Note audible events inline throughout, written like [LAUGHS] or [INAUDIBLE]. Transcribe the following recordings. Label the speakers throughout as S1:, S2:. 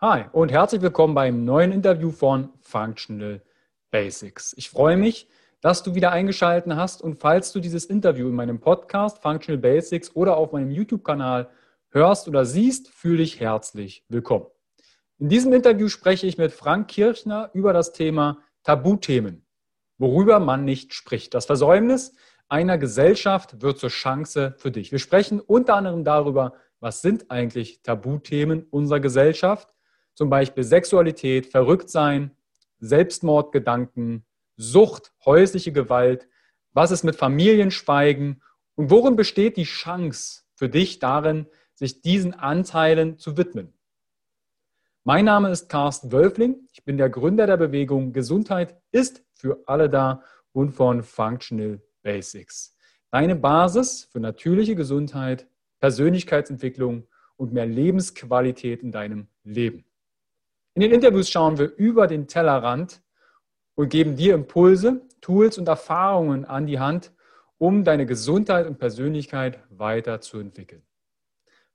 S1: Hi und herzlich willkommen beim neuen Interview von Functional Basics. Ich freue mich, dass du wieder eingeschaltet hast und falls du dieses Interview in meinem Podcast Functional Basics oder auf meinem YouTube-Kanal hörst oder siehst, fühle dich herzlich willkommen. In diesem Interview spreche ich mit Frank Kirchner über das Thema Tabuthemen, worüber man nicht spricht. Das Versäumnis einer Gesellschaft wird zur Chance für dich. Wir sprechen unter anderem darüber, was sind eigentlich Tabuthemen unserer Gesellschaft, zum Beispiel Sexualität, Verrücktsein, Selbstmordgedanken, Sucht, häusliche Gewalt, was ist mit Familienschweigen und worin besteht die Chance für dich darin, sich diesen Anteilen zu widmen. Mein Name ist Carsten Wölfling. Ich bin der Gründer der Bewegung Gesundheit ist für alle da und von Functional Basics. Deine Basis für natürliche Gesundheit, Persönlichkeitsentwicklung und mehr Lebensqualität in deinem Leben. In den Interviews schauen wir über den Tellerrand und geben dir Impulse, Tools und Erfahrungen an die Hand, um deine Gesundheit und Persönlichkeit weiterzuentwickeln.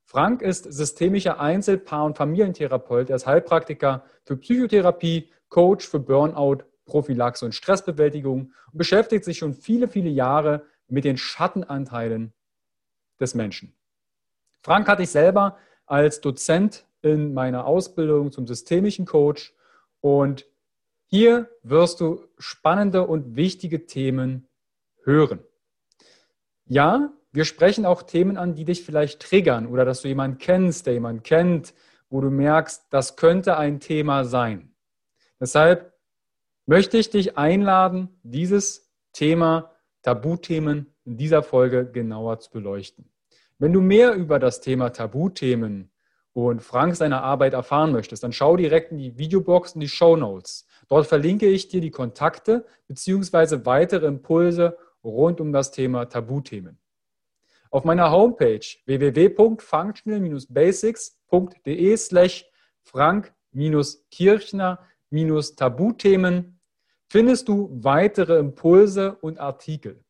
S1: Frank ist systemischer Einzel-, Paar- und Familientherapeut. Er ist Heilpraktiker für Psychotherapie, Coach für Burnout, Prophylaxe und Stressbewältigung und beschäftigt sich schon viele, viele Jahre mit den Schattenanteilen des Menschen. Frank hatte ich selber als Dozent in meiner Ausbildung zum systemischen Coach und hier wirst du spannende und wichtige Themen hören. Ja, wir sprechen auch Themen an, die dich vielleicht triggern oder dass du jemanden kennst, der jemanden kennt, wo du merkst, das könnte ein Thema sein. Deshalb möchte ich dich einladen, dieses Thema Tabuthemen in dieser Folge genauer zu beleuchten. Wenn du mehr über das Thema Tabuthemen und Frank seine Arbeit erfahren möchtest, dann schau direkt in die Videobox und die Show Notes. Dort verlinke ich dir die Kontakte bzw. weitere Impulse rund um das Thema Tabuthemen. Auf meiner Homepage www.functional-basics.de slash frank-kirchner-tabuthemen findest du weitere Impulse und Artikel.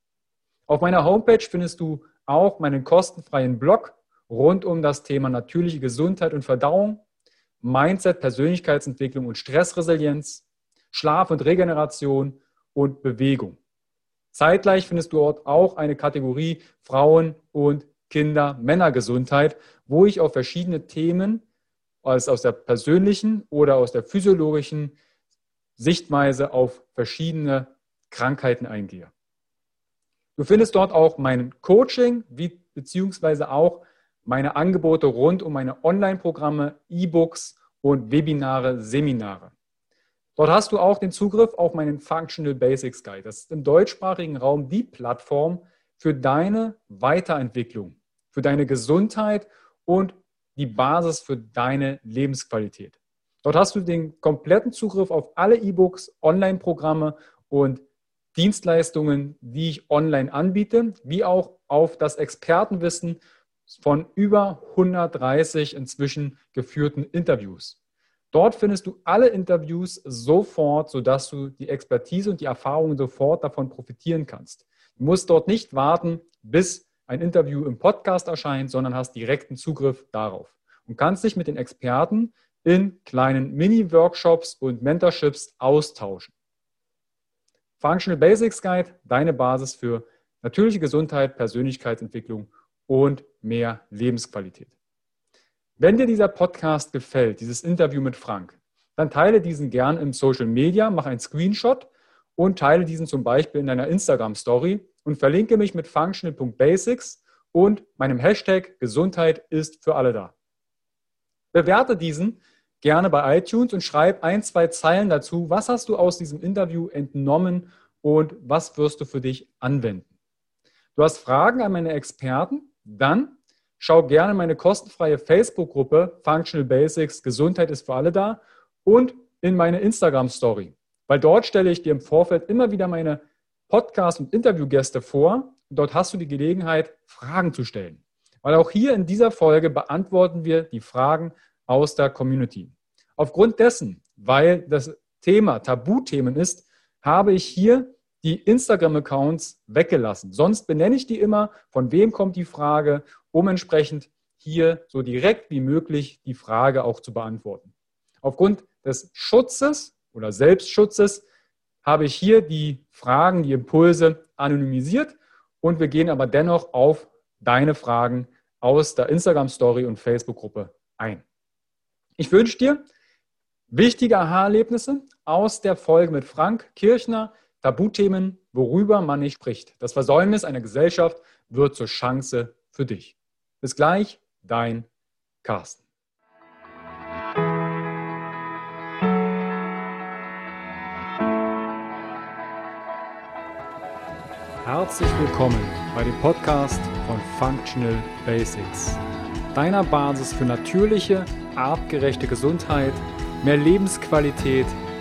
S1: Auf meiner Homepage findest du auch meinen kostenfreien Blog rund um das Thema natürliche Gesundheit und Verdauung, Mindset, Persönlichkeitsentwicklung und Stressresilienz, Schlaf und Regeneration und Bewegung. Zeitgleich findest du dort auch eine Kategorie Frauen und Kinder, Männergesundheit, wo ich auf verschiedene Themen als aus der persönlichen oder aus der physiologischen Sichtweise auf verschiedene Krankheiten eingehe. Du findest dort auch mein Coaching, wie, beziehungsweise auch meine Angebote rund um meine Online-Programme, E-Books und Webinare, Seminare. Dort hast du auch den Zugriff auf meinen Functional Basics Guide. Das ist im deutschsprachigen Raum die Plattform für deine Weiterentwicklung, für deine Gesundheit und die Basis für deine Lebensqualität. Dort hast du den kompletten Zugriff auf alle E-Books, Online-Programme und Dienstleistungen, die ich online anbiete, wie auch auf das Expertenwissen von über 130 inzwischen geführten Interviews. Dort findest du alle Interviews sofort, sodass du die Expertise und die Erfahrungen sofort davon profitieren kannst. Du musst dort nicht warten, bis ein Interview im Podcast erscheint, sondern hast direkten Zugriff darauf und kannst dich mit den Experten in kleinen Mini-Workshops und Mentorships austauschen. Functional Basics Guide, deine Basis für natürliche Gesundheit, Persönlichkeitsentwicklung und mehr Lebensqualität. Wenn dir dieser Podcast gefällt, dieses Interview mit Frank, dann teile diesen gern im Social Media, mach einen Screenshot und teile diesen zum Beispiel in deiner Instagram Story und verlinke mich mit functional.basics und meinem Hashtag Gesundheit ist für alle da. Bewerte diesen gerne bei iTunes und schreib ein, zwei Zeilen dazu. Was hast du aus diesem Interview entnommen und was wirst du für dich anwenden? Du hast Fragen an meine Experten? Dann schau gerne meine kostenfreie Facebook-Gruppe Functional Basics Gesundheit ist für alle da und in meine Instagram-Story. Weil dort stelle ich dir im Vorfeld immer wieder meine Podcast- und Interviewgäste vor. Und dort hast du die Gelegenheit, Fragen zu stellen. Weil auch hier in dieser Folge beantworten wir die Fragen aus der Community. Aufgrund dessen, weil das Thema Tabuthemen ist, habe ich hier die Instagram-Accounts weggelassen. Sonst benenne ich die immer, von wem kommt die Frage, um entsprechend hier so direkt wie möglich die Frage auch zu beantworten. Aufgrund des Schutzes oder Selbstschutzes habe ich hier die Fragen, die Impulse anonymisiert und wir gehen aber dennoch auf deine Fragen aus der Instagram-Story und Facebook-Gruppe ein. Ich wünsche dir wichtige Aha-Erlebnisse aus der Folge mit Frank Kirchner, Tabuthemen, worüber man nicht spricht. Das Versäumnis einer Gesellschaft wird zur Chance für dich. Bis gleich, dein Carsten. Herzlich willkommen bei dem Podcast von Functional Basics, deiner Basis für natürliche, artgerechte Gesundheit, mehr Lebensqualität,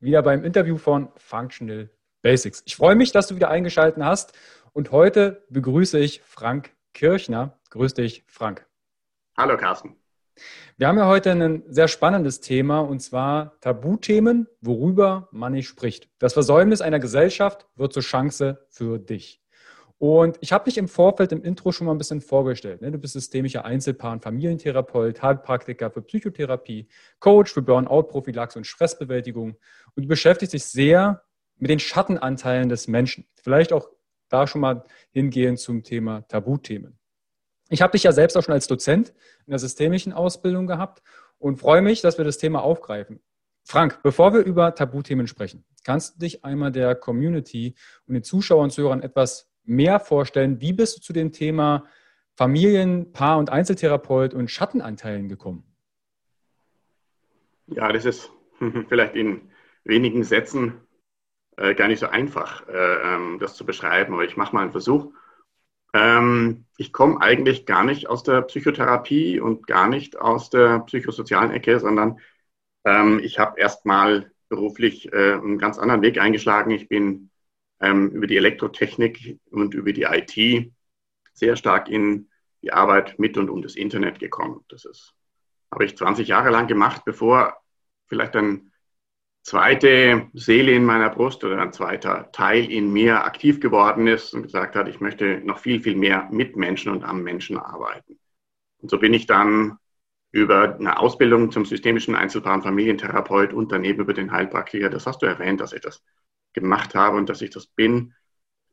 S1: wieder beim Interview von Functional Basics. Ich freue mich, dass du wieder eingeschaltet hast und heute begrüße ich Frank Kirchner. Grüß dich, Frank.
S2: Hallo, Carsten.
S1: Wir haben ja heute ein sehr spannendes Thema und zwar Tabuthemen, worüber man nicht spricht. Das Versäumnis einer Gesellschaft wird zur Chance für dich. Und ich habe dich im Vorfeld im Intro schon mal ein bisschen vorgestellt. Ne? Du bist systemischer Einzelpaar- und Familientherapeut, Heilpraktiker für Psychotherapie, Coach für Burnout-Prophylaxe und Stressbewältigung. Und du beschäftigst dich sehr mit den Schattenanteilen des Menschen. Vielleicht auch da schon mal hingehen zum Thema Tabuthemen. Ich habe dich ja selbst auch schon als Dozent in der systemischen Ausbildung gehabt und freue mich, dass wir das Thema aufgreifen. Frank, bevor wir über Tabuthemen sprechen, kannst du dich einmal der Community und den Zuschauern und Zuhörern etwas mehr vorstellen. Wie bist du zu dem Thema Familien-, Paar- und Einzeltherapeut und Schattenanteilen gekommen?
S2: Ja, das ist [LAUGHS] vielleicht in wenigen Sätzen äh, gar nicht so einfach, äh, ähm, das zu beschreiben, aber ich mache mal einen Versuch. Ähm, ich komme eigentlich gar nicht aus der Psychotherapie und gar nicht aus der psychosozialen Ecke, sondern ähm, ich habe erst mal beruflich äh, einen ganz anderen Weg eingeschlagen. Ich bin ähm, über die Elektrotechnik und über die IT sehr stark in die Arbeit mit und um das Internet gekommen. Das ist, habe ich 20 Jahre lang gemacht, bevor vielleicht ein zweite Seele in meiner Brust oder ein zweiter Teil in mir aktiv geworden ist und gesagt hat, ich möchte noch viel, viel mehr mit Menschen und am Menschen arbeiten. Und so bin ich dann über eine Ausbildung zum systemischen und Familientherapeut und daneben über den Heilpraktiker, das hast du erwähnt, dass ich das gemacht habe und dass ich das bin,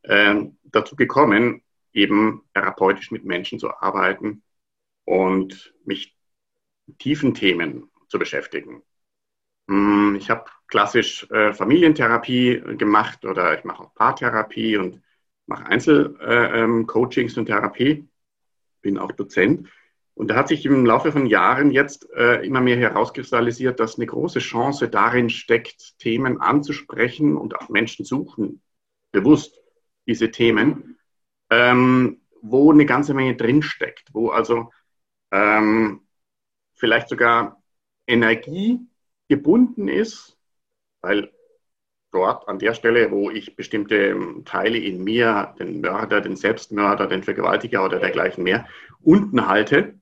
S2: äh, dazu gekommen, eben therapeutisch mit Menschen zu arbeiten und mich mit tiefen Themen zu beschäftigen. Hm, ich habe klassisch äh, Familientherapie gemacht oder ich mache auch Paartherapie und mache Einzelcoachings äh, ähm, und Therapie, bin auch Dozent. Und da hat sich im Laufe von Jahren jetzt äh, immer mehr herauskristallisiert, dass eine große Chance darin steckt, Themen anzusprechen und auch Menschen suchen, bewusst diese Themen, ähm, wo eine ganze Menge drinsteckt, wo also ähm, vielleicht sogar Energie gebunden ist, weil dort an der Stelle, wo ich bestimmte Teile in mir, den Mörder, den Selbstmörder, den Vergewaltiger oder dergleichen mehr, unten halte,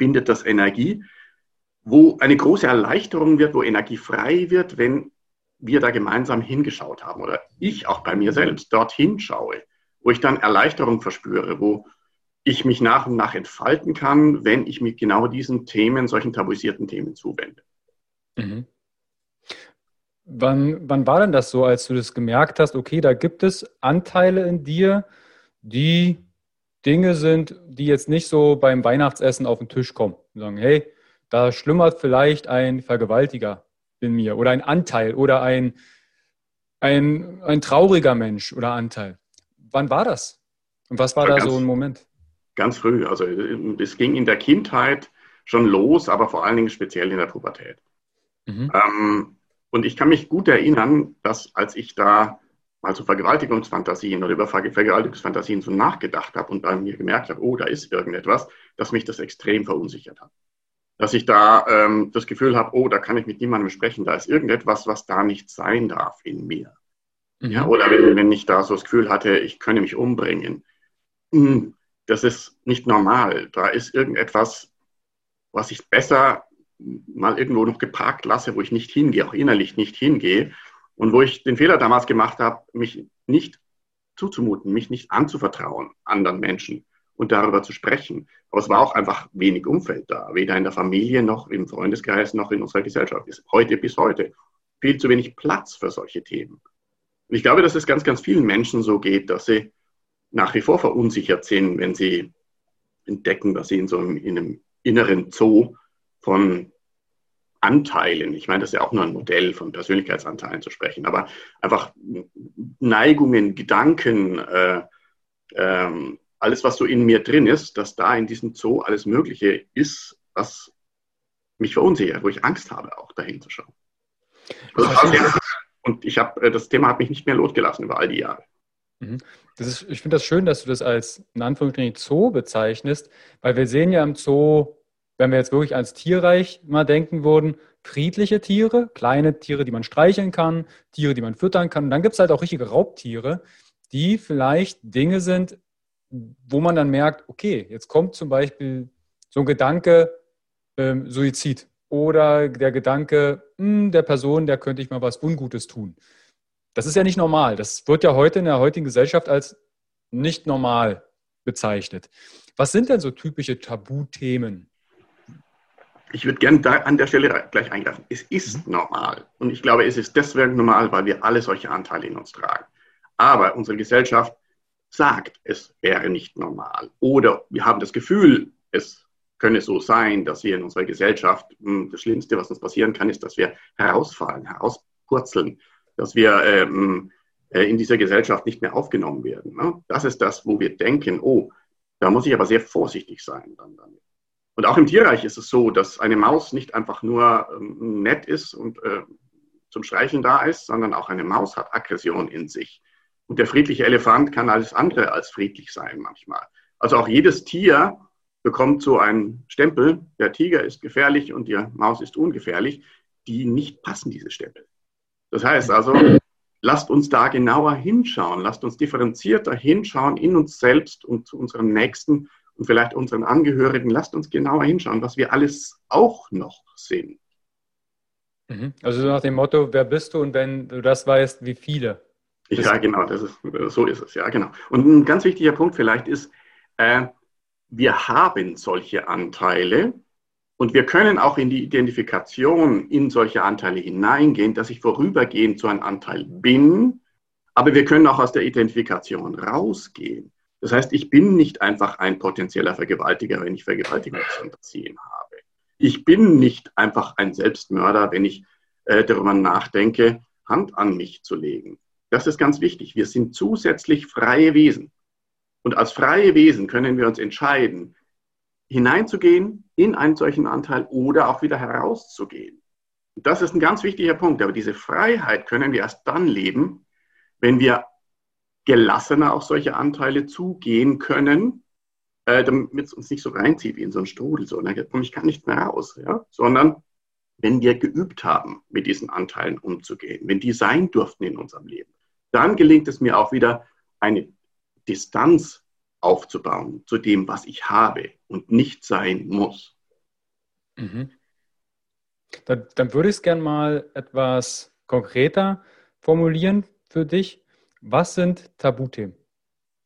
S2: bindet das Energie, wo eine große Erleichterung wird, wo Energie frei wird, wenn wir da gemeinsam hingeschaut haben oder ich auch bei mir selbst dorthin schaue, wo ich dann Erleichterung verspüre, wo ich mich nach und nach entfalten kann, wenn ich mich genau diesen Themen, solchen tabuisierten Themen zuwende. Mhm.
S1: Wann, wann war denn das so, als du das gemerkt hast, okay, da gibt es Anteile in dir, die Dinge sind, die jetzt nicht so beim Weihnachtsessen auf den Tisch kommen und sagen, hey, da schlummert vielleicht ein Vergewaltiger in mir oder ein Anteil oder ein, ein, ein trauriger Mensch oder Anteil. Wann war das? Und was war, war da so ein Moment?
S2: Ganz früh. Also es ging in der Kindheit schon los, aber vor allen Dingen speziell in der Pubertät. Mhm. Ähm, und ich kann mich gut erinnern, dass als ich da mal so Vergewaltigungsfantasien oder über Vergewaltigungsfantasien so nachgedacht habe und bei mir gemerkt habe, oh, da ist irgendetwas, dass mich das extrem verunsichert hat. dass ich da ähm, das Gefühl habe, oh, da kann ich mit niemandem sprechen, da ist irgendetwas, was da nicht sein darf in mir. Mhm. Ja, oder wenn, wenn ich da so das Gefühl hatte, ich könne mich umbringen. Hm, das ist nicht normal. Da ist irgendetwas, was ich besser mal irgendwo noch geparkt lasse, wo ich nicht hingehe, auch innerlich nicht hingehe. Und wo ich den Fehler damals gemacht habe, mich nicht zuzumuten, mich nicht anzuvertrauen anderen Menschen und darüber zu sprechen. Aber es war auch einfach wenig Umfeld da, weder in der Familie noch im Freundeskreis noch in unserer Gesellschaft. Ist heute bis heute viel zu wenig Platz für solche Themen. Und ich glaube, dass es ganz, ganz vielen Menschen so geht, dass sie nach wie vor verunsichert sind, wenn sie entdecken, dass sie in so einem, in einem inneren Zoo von Anteilen, ich meine, das ist ja auch nur ein Modell von Persönlichkeitsanteilen zu sprechen, aber einfach Neigungen, Gedanken, äh, ähm, alles, was so in mir drin ist, dass da in diesem Zoo alles Mögliche ist, was mich verunsichert, wo ich Angst habe, auch dahin zu schauen. Und ich habe, äh, das Thema hat mich nicht mehr losgelassen über all die Jahre.
S1: Mhm. Das ist, ich finde das schön, dass du das als in Anführungsstrichen Zoo bezeichnest, weil wir sehen ja im Zoo, wenn wir jetzt wirklich ans Tierreich mal denken würden, friedliche Tiere, kleine Tiere, die man streicheln kann, Tiere, die man füttern kann. Und dann gibt es halt auch richtige Raubtiere, die vielleicht Dinge sind, wo man dann merkt, okay, jetzt kommt zum Beispiel so ein Gedanke ähm, Suizid oder der Gedanke mh, hm, der Person, der könnte ich mal was Ungutes tun. Das ist ja nicht normal. Das wird ja heute in der heutigen Gesellschaft als nicht normal bezeichnet. Was sind denn so typische Tabuthemen?
S2: Ich würde gerne da an der Stelle gleich eingreifen. Es ist mhm. normal. Und ich glaube, es ist deswegen normal, weil wir alle solche Anteile in uns tragen. Aber unsere Gesellschaft sagt, es wäre nicht normal. Oder wir haben das Gefühl, es könne so sein, dass wir in unserer Gesellschaft, hm, das Schlimmste, was uns passieren kann, ist, dass wir herausfallen, herauspurzeln, dass wir ähm, äh, in dieser Gesellschaft nicht mehr aufgenommen werden. Ne? Das ist das, wo wir denken, oh, da muss ich aber sehr vorsichtig sein dann damit. Und auch im Tierreich ist es so, dass eine Maus nicht einfach nur ähm, nett ist und äh, zum Streicheln da ist, sondern auch eine Maus hat Aggression in sich. Und der friedliche Elefant kann alles andere als friedlich sein manchmal. Also auch jedes Tier bekommt so einen Stempel, der Tiger ist gefährlich und die Maus ist ungefährlich, die nicht passen, diese Stempel. Das heißt also, lasst uns da genauer hinschauen, lasst uns differenzierter hinschauen in uns selbst und zu unserem Nächsten und vielleicht unseren Angehörigen. Lasst uns genauer hinschauen, was wir alles auch noch sind.
S1: Mhm. Also nach dem Motto, wer bist du und wenn du das weißt, wie viele?
S2: Ja, genau, das ist, so ist es, ja, genau. Und ein ganz wichtiger Punkt vielleicht ist, äh, wir haben solche Anteile und wir können auch in die Identifikation in solche Anteile hineingehen, dass ich vorübergehend so ein Anteil bin, aber wir können auch aus der Identifikation rausgehen. Das heißt, ich bin nicht einfach ein potenzieller Vergewaltiger, wenn ich Vergewaltigungsfantasien habe. Ich bin nicht einfach ein Selbstmörder, wenn ich äh, darüber nachdenke, Hand an mich zu legen. Das ist ganz wichtig. Wir sind zusätzlich freie Wesen. Und als freie Wesen können wir uns entscheiden, hineinzugehen in einen solchen Anteil oder auch wieder herauszugehen. Das ist ein ganz wichtiger Punkt. Aber diese Freiheit können wir erst dann leben, wenn wir gelassener auf solche Anteile zugehen können, äh, damit es uns nicht so reinzieht wie in so einen Strudel, so, ne? und ich kann nicht mehr raus, ja? sondern wenn wir geübt haben, mit diesen Anteilen umzugehen, wenn die sein durften in unserem Leben, dann gelingt es mir auch wieder, eine Distanz aufzubauen zu dem, was ich habe und nicht sein muss.
S1: Mhm. Dann, dann, würde ich es gerne mal etwas konkreter formulieren für dich. Was sind Tabuthemen?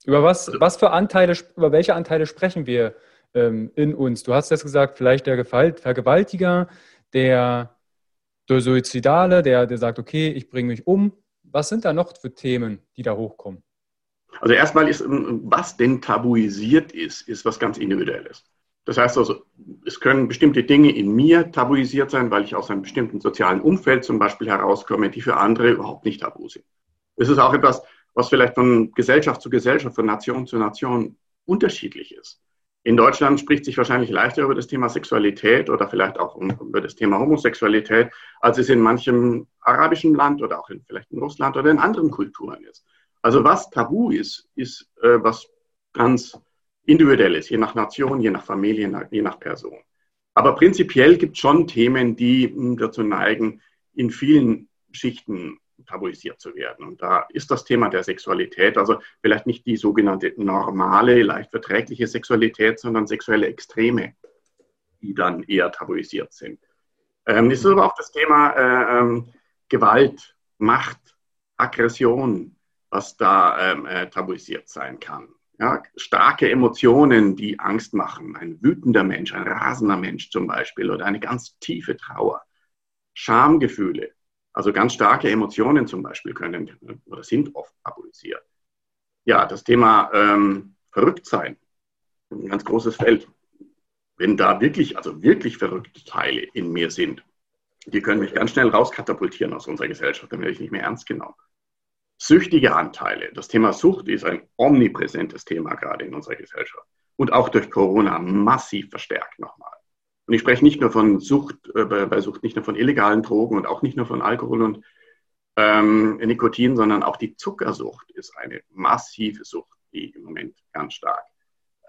S1: Über was, also, was für Anteile, über welche Anteile sprechen wir ähm, in uns? Du hast jetzt gesagt, vielleicht der Vergewaltiger, der, der Suizidale, der, der sagt, okay, ich bringe mich um, was sind da noch für Themen, die da hochkommen?
S2: Also erstmal ist, ähm, was denn tabuisiert ist, ist was ganz Individuelles. Das heißt also, es können bestimmte Dinge in mir tabuisiert sein, weil ich aus einem bestimmten sozialen Umfeld zum Beispiel herauskomme, die für andere überhaupt nicht tabu sind. Es ist auch etwas, was vielleicht von Gesellschaft zu Gesellschaft, von Nation zu Nation unterschiedlich ist. In Deutschland spricht sich wahrscheinlich leichter über das Thema Sexualität oder vielleicht auch über das Thema Homosexualität, als es in manchem arabischen Land oder auch in, vielleicht in Russland oder in anderen Kulturen ist. Also was tabu ist, ist äh, was ganz individuelles, je nach Nation, je nach Familie, je nach Person. Aber prinzipiell gibt es schon Themen, die hm, dazu neigen, in vielen Schichten tabuisiert zu werden. Und da ist das Thema der Sexualität, also vielleicht nicht die sogenannte normale, leicht verträgliche Sexualität, sondern sexuelle Extreme, die dann eher tabuisiert sind. Ähm, es ist aber auch das Thema äh, ähm, Gewalt, Macht, Aggression, was da ähm, äh, tabuisiert sein kann. Ja, starke Emotionen, die Angst machen. Ein wütender Mensch, ein rasender Mensch zum Beispiel oder eine ganz tiefe Trauer. Schamgefühle, also ganz starke Emotionen zum Beispiel können oder sind oft tabuisiert. Ja, das Thema ähm, Verrücktsein, ein ganz großes Feld. Wenn da wirklich, also wirklich verrückte Teile in mir sind, die können mich ganz schnell rauskatapultieren aus unserer Gesellschaft, dann werde ich nicht mehr ernst genommen süchtige Anteile. Das Thema Sucht ist ein omnipräsentes Thema gerade in unserer Gesellschaft und auch durch Corona massiv verstärkt nochmal. Und ich spreche nicht nur von Sucht, äh, bei Sucht nicht nur von illegalen Drogen und auch nicht nur von Alkohol und ähm, Nikotin, sondern auch die Zuckersucht ist eine massive Sucht, die im Moment ganz stark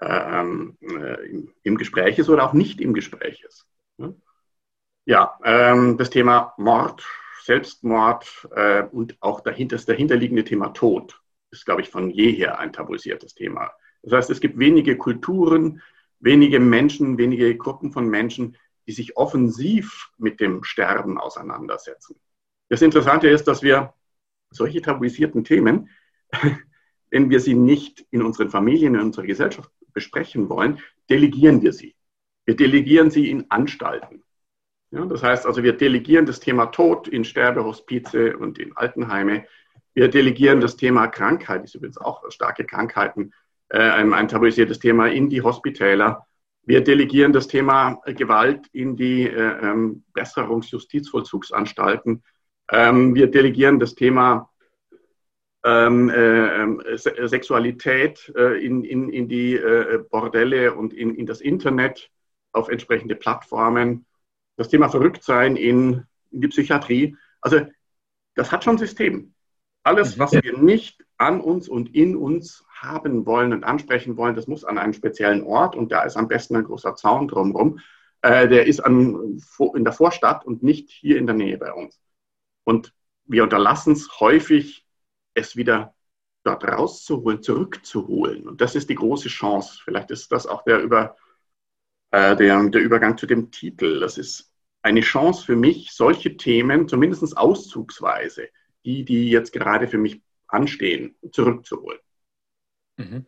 S2: ähm, äh, im, Gespräch ist oder auch nicht im Gespräch ist. Ja, ähm, das Thema Mord, Selbstmord äh, und auch dahinter, das dahinterliegende Thema Tod ist, glaube ich, von jeher ein tabuisiertes Thema. Das heißt, es gibt wenige Kulturen, wenige Menschen, wenige Gruppen von Menschen, die sich offensiv mit dem Sterben auseinandersetzen. Das Interessante ist, dass wir solche tabuisierten Themen, [LAUGHS] wenn wir sie nicht in unseren Familien, in unserer Gesellschaft besprechen wollen, delegieren wir sie. Wir delegieren sie in Anstalten. Ja, das heißt also, wir delegieren das Thema Tod in Sterbehospize und in Altenheime. Wir delegieren das Thema Krankheit, das ist übrigens auch starke Krankheiten, äh, ein tabuisiertes Thema in die Hospitäler. Wir delegieren das Thema Gewalt in die äh, ähm, Besserungsjustizvollzugsanstalten. Ähm, wir delegieren das Thema ähm, äh, ähm, Se Sexualität äh, in, in, in die äh, Bordelle und in, in das Internet auf entsprechende Plattformen das Thema Verrücktsein in, in die Psychiatrie. Also das hat schon System. Alles, was wir nicht an uns und in uns haben wollen und ansprechen wollen, das muss an einem speziellen Ort und da ist am besten ein großer Zaun drumherum. Äh, der ist an, in der Vorstadt und nicht hier in der Nähe bei uns. Und wir unterlassen es häufig, es wieder dort rauszuholen, zurückzuholen. Und das ist die große Chance. Vielleicht ist das auch der über äh, der, der Übergang zu dem Titel. Das ist eine Chance für mich, solche Themen, zumindest auszugsweise, die, die jetzt gerade für mich anstehen, zurückzuholen.
S1: Mhm.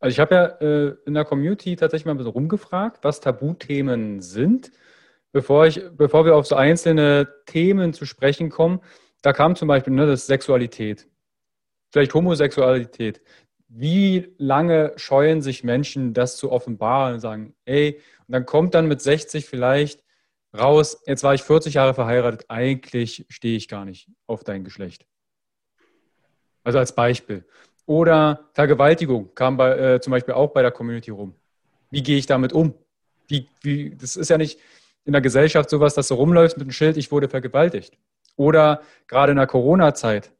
S1: Also ich habe ja äh, in der Community tatsächlich mal ein bisschen rumgefragt, was Tabuthemen sind. Bevor, ich, bevor wir auf so einzelne Themen zu sprechen kommen, da kam zum Beispiel ne, das Sexualität, vielleicht Homosexualität wie lange scheuen sich Menschen, das zu offenbaren und sagen, ey, und dann kommt dann mit 60 vielleicht raus, jetzt war ich 40 Jahre verheiratet, eigentlich stehe ich gar nicht auf dein Geschlecht. Also als Beispiel. Oder Vergewaltigung kam bei, äh, zum Beispiel auch bei der Community rum. Wie gehe ich damit um? Wie, wie, das ist ja nicht in der Gesellschaft sowas, dass du rumläufst mit einem Schild, ich wurde vergewaltigt. Oder gerade in der Corona-Zeit,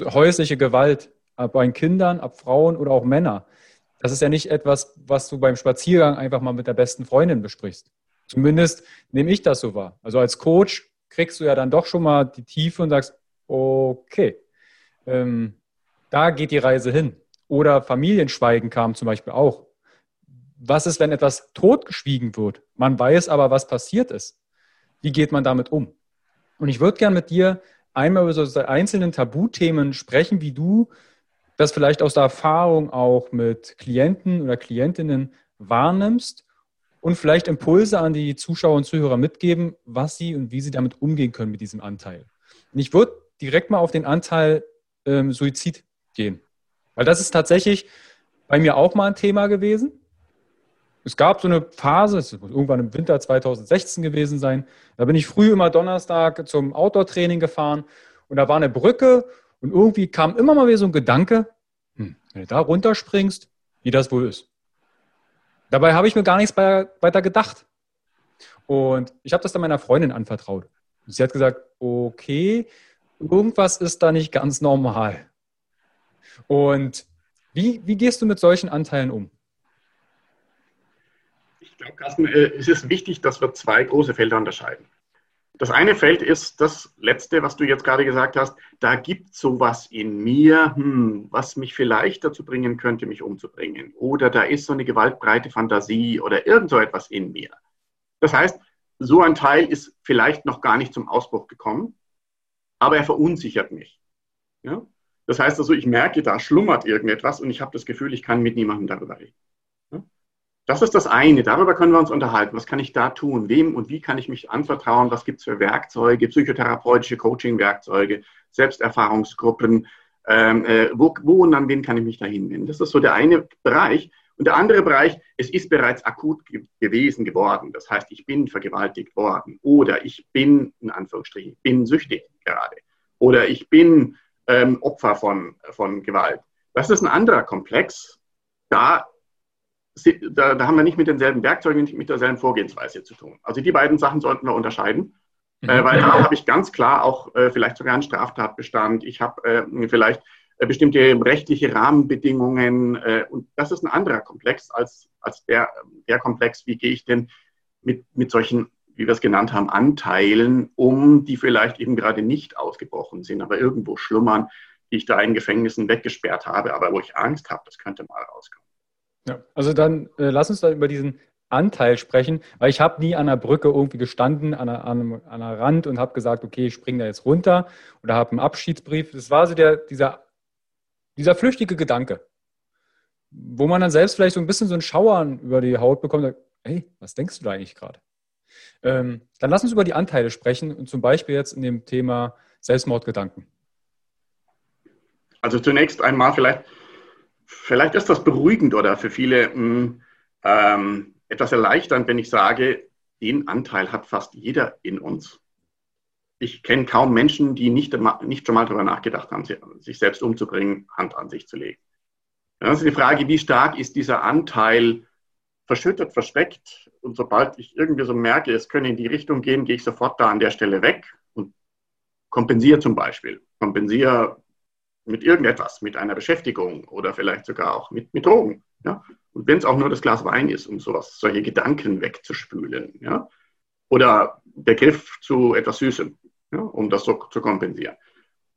S1: häusliche Gewalt, bei Kindern, ab Frauen oder auch Männer. Das ist ja nicht etwas, was du beim Spaziergang einfach mal mit der besten Freundin besprichst. Zumindest nehme ich das so wahr. Also als Coach kriegst du ja dann doch schon mal die Tiefe und sagst, okay, ähm, da geht die Reise hin. Oder Familienschweigen kam zum Beispiel auch. Was ist, wenn etwas totgeschwiegen wird? Man weiß aber, was passiert ist. Wie geht man damit um? Und ich würde gerne mit dir einmal über so einzelnen Tabuthemen sprechen, wie du das vielleicht aus der Erfahrung auch mit Klienten oder Klientinnen wahrnimmst und vielleicht Impulse an die Zuschauer und Zuhörer mitgeben, was sie und wie sie damit umgehen können mit diesem Anteil. Und ich würde direkt mal auf den Anteil ähm, Suizid gehen, weil das ist tatsächlich bei mir auch mal ein Thema gewesen. Es gab so eine Phase, es muss irgendwann im Winter 2016 gewesen sein, da bin ich früh immer Donnerstag zum Outdoor-Training gefahren und da war eine Brücke und irgendwie kam immer mal wieder so ein Gedanke, hm, wenn du da runterspringst, wie das wohl ist. Dabei habe ich mir gar nichts weiter gedacht. Und ich habe das dann meiner Freundin anvertraut. Sie hat gesagt, okay, irgendwas ist da nicht ganz normal. Und wie, wie gehst du mit solchen Anteilen um?
S2: glaube, Carsten, äh, es ist wichtig, dass wir zwei große Felder unterscheiden. Das eine Feld ist das letzte, was du jetzt gerade gesagt hast. Da gibt es sowas in mir, hm, was mich vielleicht dazu bringen könnte, mich umzubringen. Oder da ist so eine gewaltbreite Fantasie oder irgend so etwas in mir. Das heißt, so ein Teil ist vielleicht noch gar nicht zum Ausbruch gekommen, aber er verunsichert mich. Ja? Das heißt also, ich merke, da schlummert irgendetwas und ich habe das Gefühl, ich kann mit niemandem darüber reden. Das ist das eine. Darüber können wir uns unterhalten. Was kann ich da tun? Wem und wie kann ich mich anvertrauen? Was gibt es für Werkzeuge, psychotherapeutische Coaching-Werkzeuge, Selbsterfahrungsgruppen? Ähm, äh, wo, wo und an wen kann ich mich da hinwenden? Das ist so der eine Bereich. Und der andere Bereich, es ist bereits akut ge gewesen geworden. Das heißt, ich bin vergewaltigt worden oder ich bin, in Anführungsstrichen, bin süchtig gerade oder ich bin ähm, Opfer von, von Gewalt. Das ist ein anderer Komplex. Da da, da, haben wir nicht mit denselben Werkzeugen, nicht mit derselben Vorgehensweise zu tun. Also die beiden Sachen sollten wir unterscheiden, mhm. äh, weil da habe ich ganz klar auch äh, vielleicht sogar einen Straftatbestand. Ich habe äh, vielleicht bestimmte rechtliche Rahmenbedingungen äh, und das ist ein anderer Komplex als, als der, der Komplex, wie gehe ich denn mit, mit solchen, wie wir es genannt haben, Anteilen um, die vielleicht eben gerade nicht ausgebrochen sind, aber irgendwo schlummern, die ich da in Gefängnissen weggesperrt habe, aber wo ich Angst habe, das könnte mal rauskommen.
S1: Ja, also dann äh, lass uns dann über diesen Anteil sprechen, weil ich habe nie an der Brücke irgendwie gestanden, an einer, an einer Rand und habe gesagt, okay, ich springe da jetzt runter oder habe einen Abschiedsbrief. Das war so der, dieser, dieser flüchtige Gedanke, wo man dann selbst vielleicht so ein bisschen so ein Schauern über die Haut bekommt. Hey, was denkst du da eigentlich gerade? Ähm, dann lass uns über die Anteile sprechen und zum Beispiel jetzt in dem Thema Selbstmordgedanken.
S2: Also zunächst einmal vielleicht Vielleicht ist das beruhigend oder für viele mh, hm, ähm, etwas erleichternd, wenn ich sage, den Anteil hat fast jeder in uns. Ich kenne kaum Menschen, die nicht, nicht schon mal darüber nachgedacht haben, sich selbst umzubringen, Hand an sich zu legen. Das ist die Frage, wie stark ist dieser Anteil verschüttet, versteckt? Und sobald ich irgendwie so merke, es könnte in die Richtung gehen, gehe ich sofort da an der Stelle weg und kompensiere zum Beispiel. Kompensiere mit irgendetwas, mit einer Beschäftigung oder vielleicht sogar auch mit, mit Drogen. Ja? Und wenn es auch nur das Glas Wein ist, um sowas, solche Gedanken wegzuspülen. Ja? Oder der Griff zu etwas Süßem, ja? um das so zu kompensieren.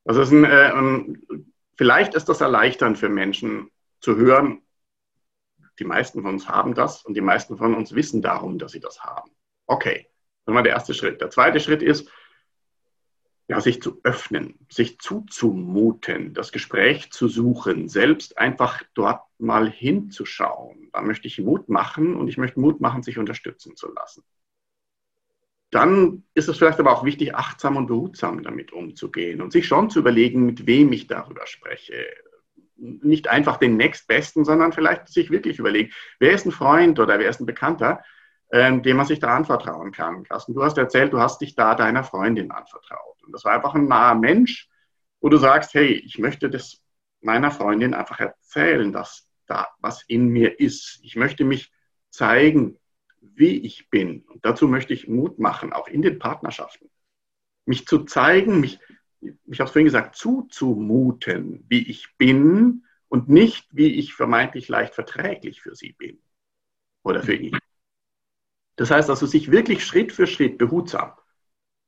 S2: Das ist ein, äh, ähm, vielleicht ist das erleichternd für Menschen zu hören, die meisten von uns haben das und die meisten von uns wissen darum, dass sie das haben. Okay, das war der erste Schritt. Der zweite Schritt ist, ja, sich zu öffnen, sich zuzumuten, das Gespräch zu suchen, selbst einfach dort mal hinzuschauen. Da möchte ich Mut machen und ich möchte Mut machen, sich unterstützen zu lassen. Dann ist es vielleicht aber auch wichtig, achtsam und behutsam damit umzugehen und sich schon zu überlegen, mit wem ich darüber spreche. Nicht einfach den nächstbesten, sondern vielleicht sich wirklich überlegen, wer ist ein Freund oder wer ist ein Bekannter, ähm, dem man sich da anvertrauen kann. Carsten, du hast erzählt, du hast dich da deiner Freundin anvertraut. Und das war einfach ein naher Mensch, wo du sagst, hey, ich möchte das meiner Freundin einfach erzählen, dass da was in mir ist. Ich möchte mich zeigen, wie ich bin. Und dazu möchte ich Mut machen, auch in den Partnerschaften. Mich zu zeigen, mich, ich habe es vorhin gesagt, zuzumuten, wie ich bin und nicht, wie ich vermeintlich leicht verträglich für sie bin oder für ihn. Das heißt also, sich wirklich Schritt für Schritt behutsam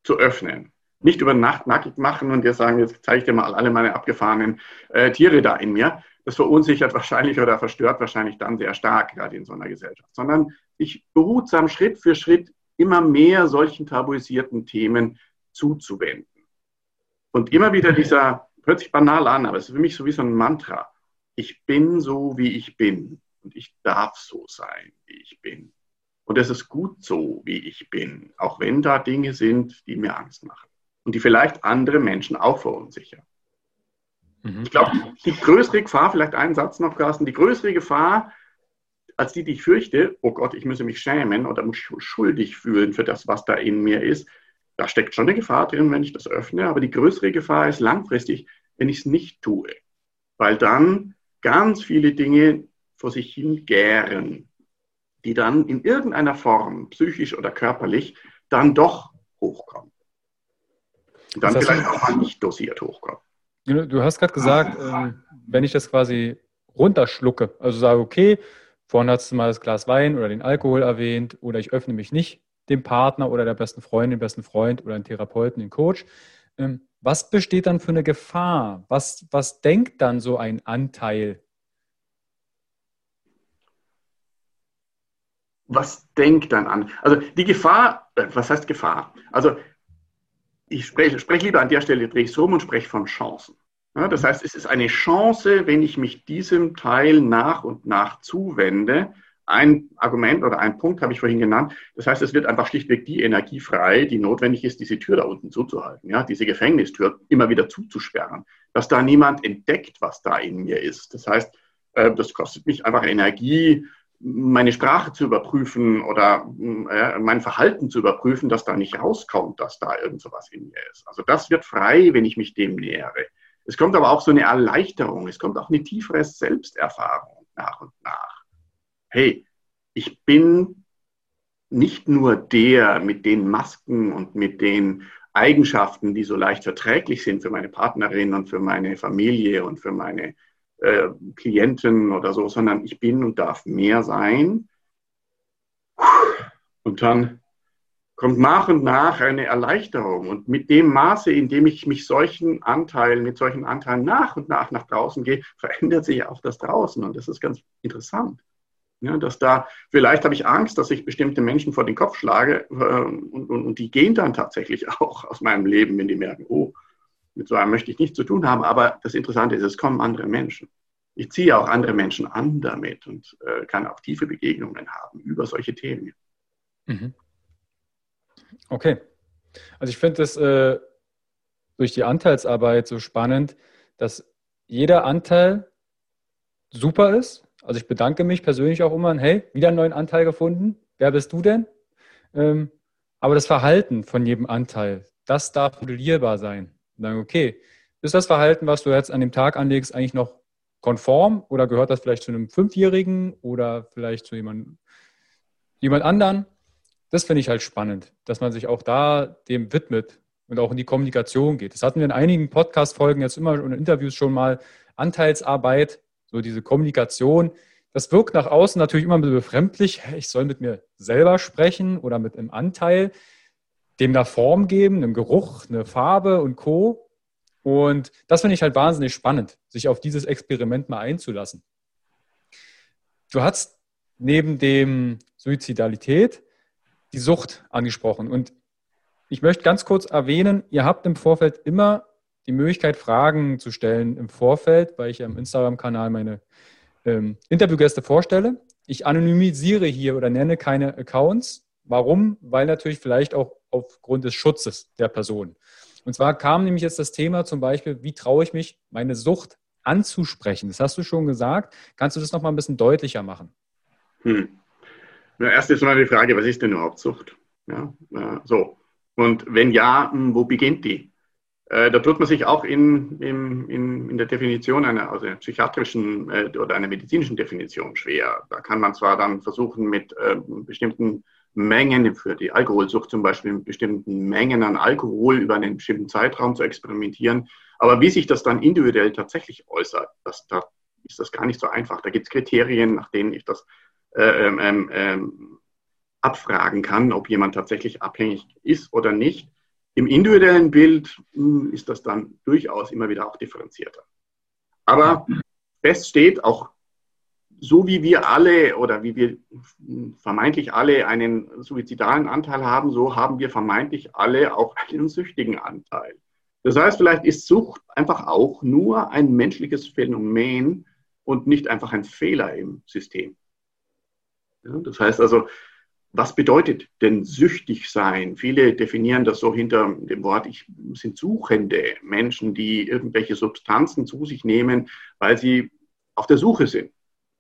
S2: zu öffnen. Nicht über Nacht nackig machen und dir sagen, jetzt zeige ich dir mal alle meine abgefahrenen äh, Tiere da in mir. Das verunsichert wahrscheinlich oder verstört wahrscheinlich dann sehr stark, gerade in so einer Gesellschaft. Sondern sich behutsam Schritt für Schritt immer mehr solchen tabuisierten Themen zuzuwenden. Und immer wieder dieser, hört sich banal an, aber es ist für mich so wie so ein Mantra. Ich bin so, wie ich bin. Und ich darf so sein, wie ich bin. Und es ist gut so, wie ich bin, auch wenn da Dinge sind, die mir Angst machen und die vielleicht andere Menschen auch verunsichern. Mhm. Ich glaube, die größere Gefahr, vielleicht einen Satz noch, Carsten, die größere Gefahr, als die, die ich fürchte, oh Gott, ich müsse mich schämen oder mich schuldig fühlen für das, was da in mir ist, da steckt schon eine Gefahr drin, wenn ich das öffne, aber die größere Gefahr ist langfristig, wenn ich es nicht tue, weil dann ganz viele Dinge vor sich hin gären die dann in irgendeiner Form, psychisch oder körperlich, dann doch hochkommen. Und dann vielleicht auch mal nicht dosiert hochkommen.
S1: Du hast gerade gesagt, äh, wenn ich das quasi runterschlucke, also sage, okay, Vorhin hast du mal das Glas Wein oder den Alkohol erwähnt oder ich öffne mich nicht dem Partner oder der besten Freundin, dem besten Freund oder dem Therapeuten, dem Coach. Ähm, was besteht dann für eine Gefahr? Was, was denkt dann so ein Anteil?
S2: Was denkt dann an? Also die Gefahr, äh, was heißt Gefahr? Also ich spreche, spreche lieber an der Stelle, drehe ich es um und spreche von Chancen. Ja, das heißt, es ist eine Chance, wenn ich mich diesem Teil nach und nach zuwende. Ein Argument oder ein Punkt habe ich vorhin genannt. Das heißt, es wird einfach schlichtweg die Energie frei, die notwendig ist, diese Tür da unten zuzuhalten, ja, diese Gefängnistür immer wieder zuzusperren, dass da niemand entdeckt, was da in mir ist. Das heißt, äh, das kostet mich einfach Energie, meine Sprache zu überprüfen oder äh, mein Verhalten zu überprüfen, dass da nicht rauskommt, dass da irgend sowas in mir ist. Also das wird frei, wenn ich mich dem nähere. Es kommt aber auch so eine Erleichterung, es kommt auch eine tiefere Selbsterfahrung nach und nach. Hey, ich bin nicht nur der mit den Masken und mit den Eigenschaften, die so leicht verträglich sind für meine Partnerin und für meine Familie und für meine äh, Klienten oder so, sondern ich bin und darf mehr sein. Und dann kommt nach und nach eine Erleichterung. Und mit dem Maße, in dem ich mich solchen Anteilen, mit solchen Anteilen nach und nach nach draußen gehe, verändert sich auch das draußen. Und das ist ganz interessant. Ja, dass da, vielleicht habe ich Angst, dass ich bestimmte Menschen vor den Kopf schlage äh, und, und, und die gehen dann tatsächlich [LAUGHS] auch aus meinem Leben, wenn die merken, oh, mit so einem möchte ich nichts zu tun haben. Aber das Interessante ist, es kommen andere Menschen. Ich ziehe auch andere Menschen an damit und äh, kann auch tiefe Begegnungen haben über solche Themen. Mhm.
S1: Okay. Also ich finde es äh, durch die Anteilsarbeit so spannend, dass jeder Anteil super ist. Also ich bedanke mich persönlich auch immer, hey, wieder einen neuen Anteil gefunden. Wer bist du denn? Ähm, aber das Verhalten von jedem Anteil, das darf modellierbar sein. Und dann, okay, ist das Verhalten, was du jetzt an dem Tag anlegst, eigentlich noch konform oder gehört das vielleicht zu einem Fünfjährigen oder vielleicht zu jemand, jemand anderen? Das finde ich halt spannend, dass man sich auch da dem widmet und auch in die Kommunikation geht. Das hatten wir in einigen Podcast-Folgen jetzt immer und in Interviews schon mal. Anteilsarbeit, so diese Kommunikation. Das wirkt nach außen natürlich immer ein bisschen befremdlich. Ich soll mit mir selber sprechen oder mit einem Anteil dem eine Form geben, einem Geruch, eine Farbe und Co. Und das finde ich halt wahnsinnig spannend, sich auf dieses Experiment mal einzulassen. Du hast neben dem Suizidalität die Sucht angesprochen. Und ich möchte ganz kurz erwähnen, ihr habt im Vorfeld immer die Möglichkeit, Fragen zu stellen im Vorfeld, weil ich ja im Instagram-Kanal meine ähm, Interviewgäste vorstelle. Ich anonymisiere hier oder nenne keine Accounts. Warum? Weil natürlich vielleicht auch aufgrund des Schutzes der Person. Und zwar kam nämlich jetzt das Thema zum Beispiel, wie traue ich mich, meine Sucht anzusprechen? Das hast du schon gesagt. Kannst du das nochmal ein bisschen deutlicher machen?
S2: Hm. Na, erst ist mal die Frage, was ist denn überhaupt Sucht? Ja, äh, so. Und wenn ja, hm, wo beginnt die? Äh, da tut man sich auch in, in, in, der Definition einer, also einer psychiatrischen äh, oder einer medizinischen Definition schwer. Da kann man zwar dann versuchen, mit äh, bestimmten Mengen für die Alkoholsucht zum Beispiel mit bestimmten Mengen an Alkohol über einen bestimmten Zeitraum zu experimentieren. Aber wie sich das dann individuell tatsächlich äußert, das, da ist das gar nicht so einfach. Da gibt es Kriterien, nach denen ich das ähm, ähm, ähm, abfragen kann, ob jemand tatsächlich abhängig ist oder nicht. Im individuellen Bild hm, ist das dann durchaus immer wieder auch differenzierter. Aber fest steht, auch so wie wir alle oder wie wir vermeintlich alle einen suizidalen Anteil haben, so haben wir vermeintlich alle auch einen süchtigen Anteil. Das heißt, vielleicht ist Sucht einfach auch nur ein menschliches Phänomen und nicht einfach ein Fehler im System. Ja, das heißt also, was bedeutet denn süchtig sein? Viele definieren das so hinter dem Wort, ich sind Suchende, Menschen, die irgendwelche Substanzen zu sich nehmen, weil sie auf der Suche sind.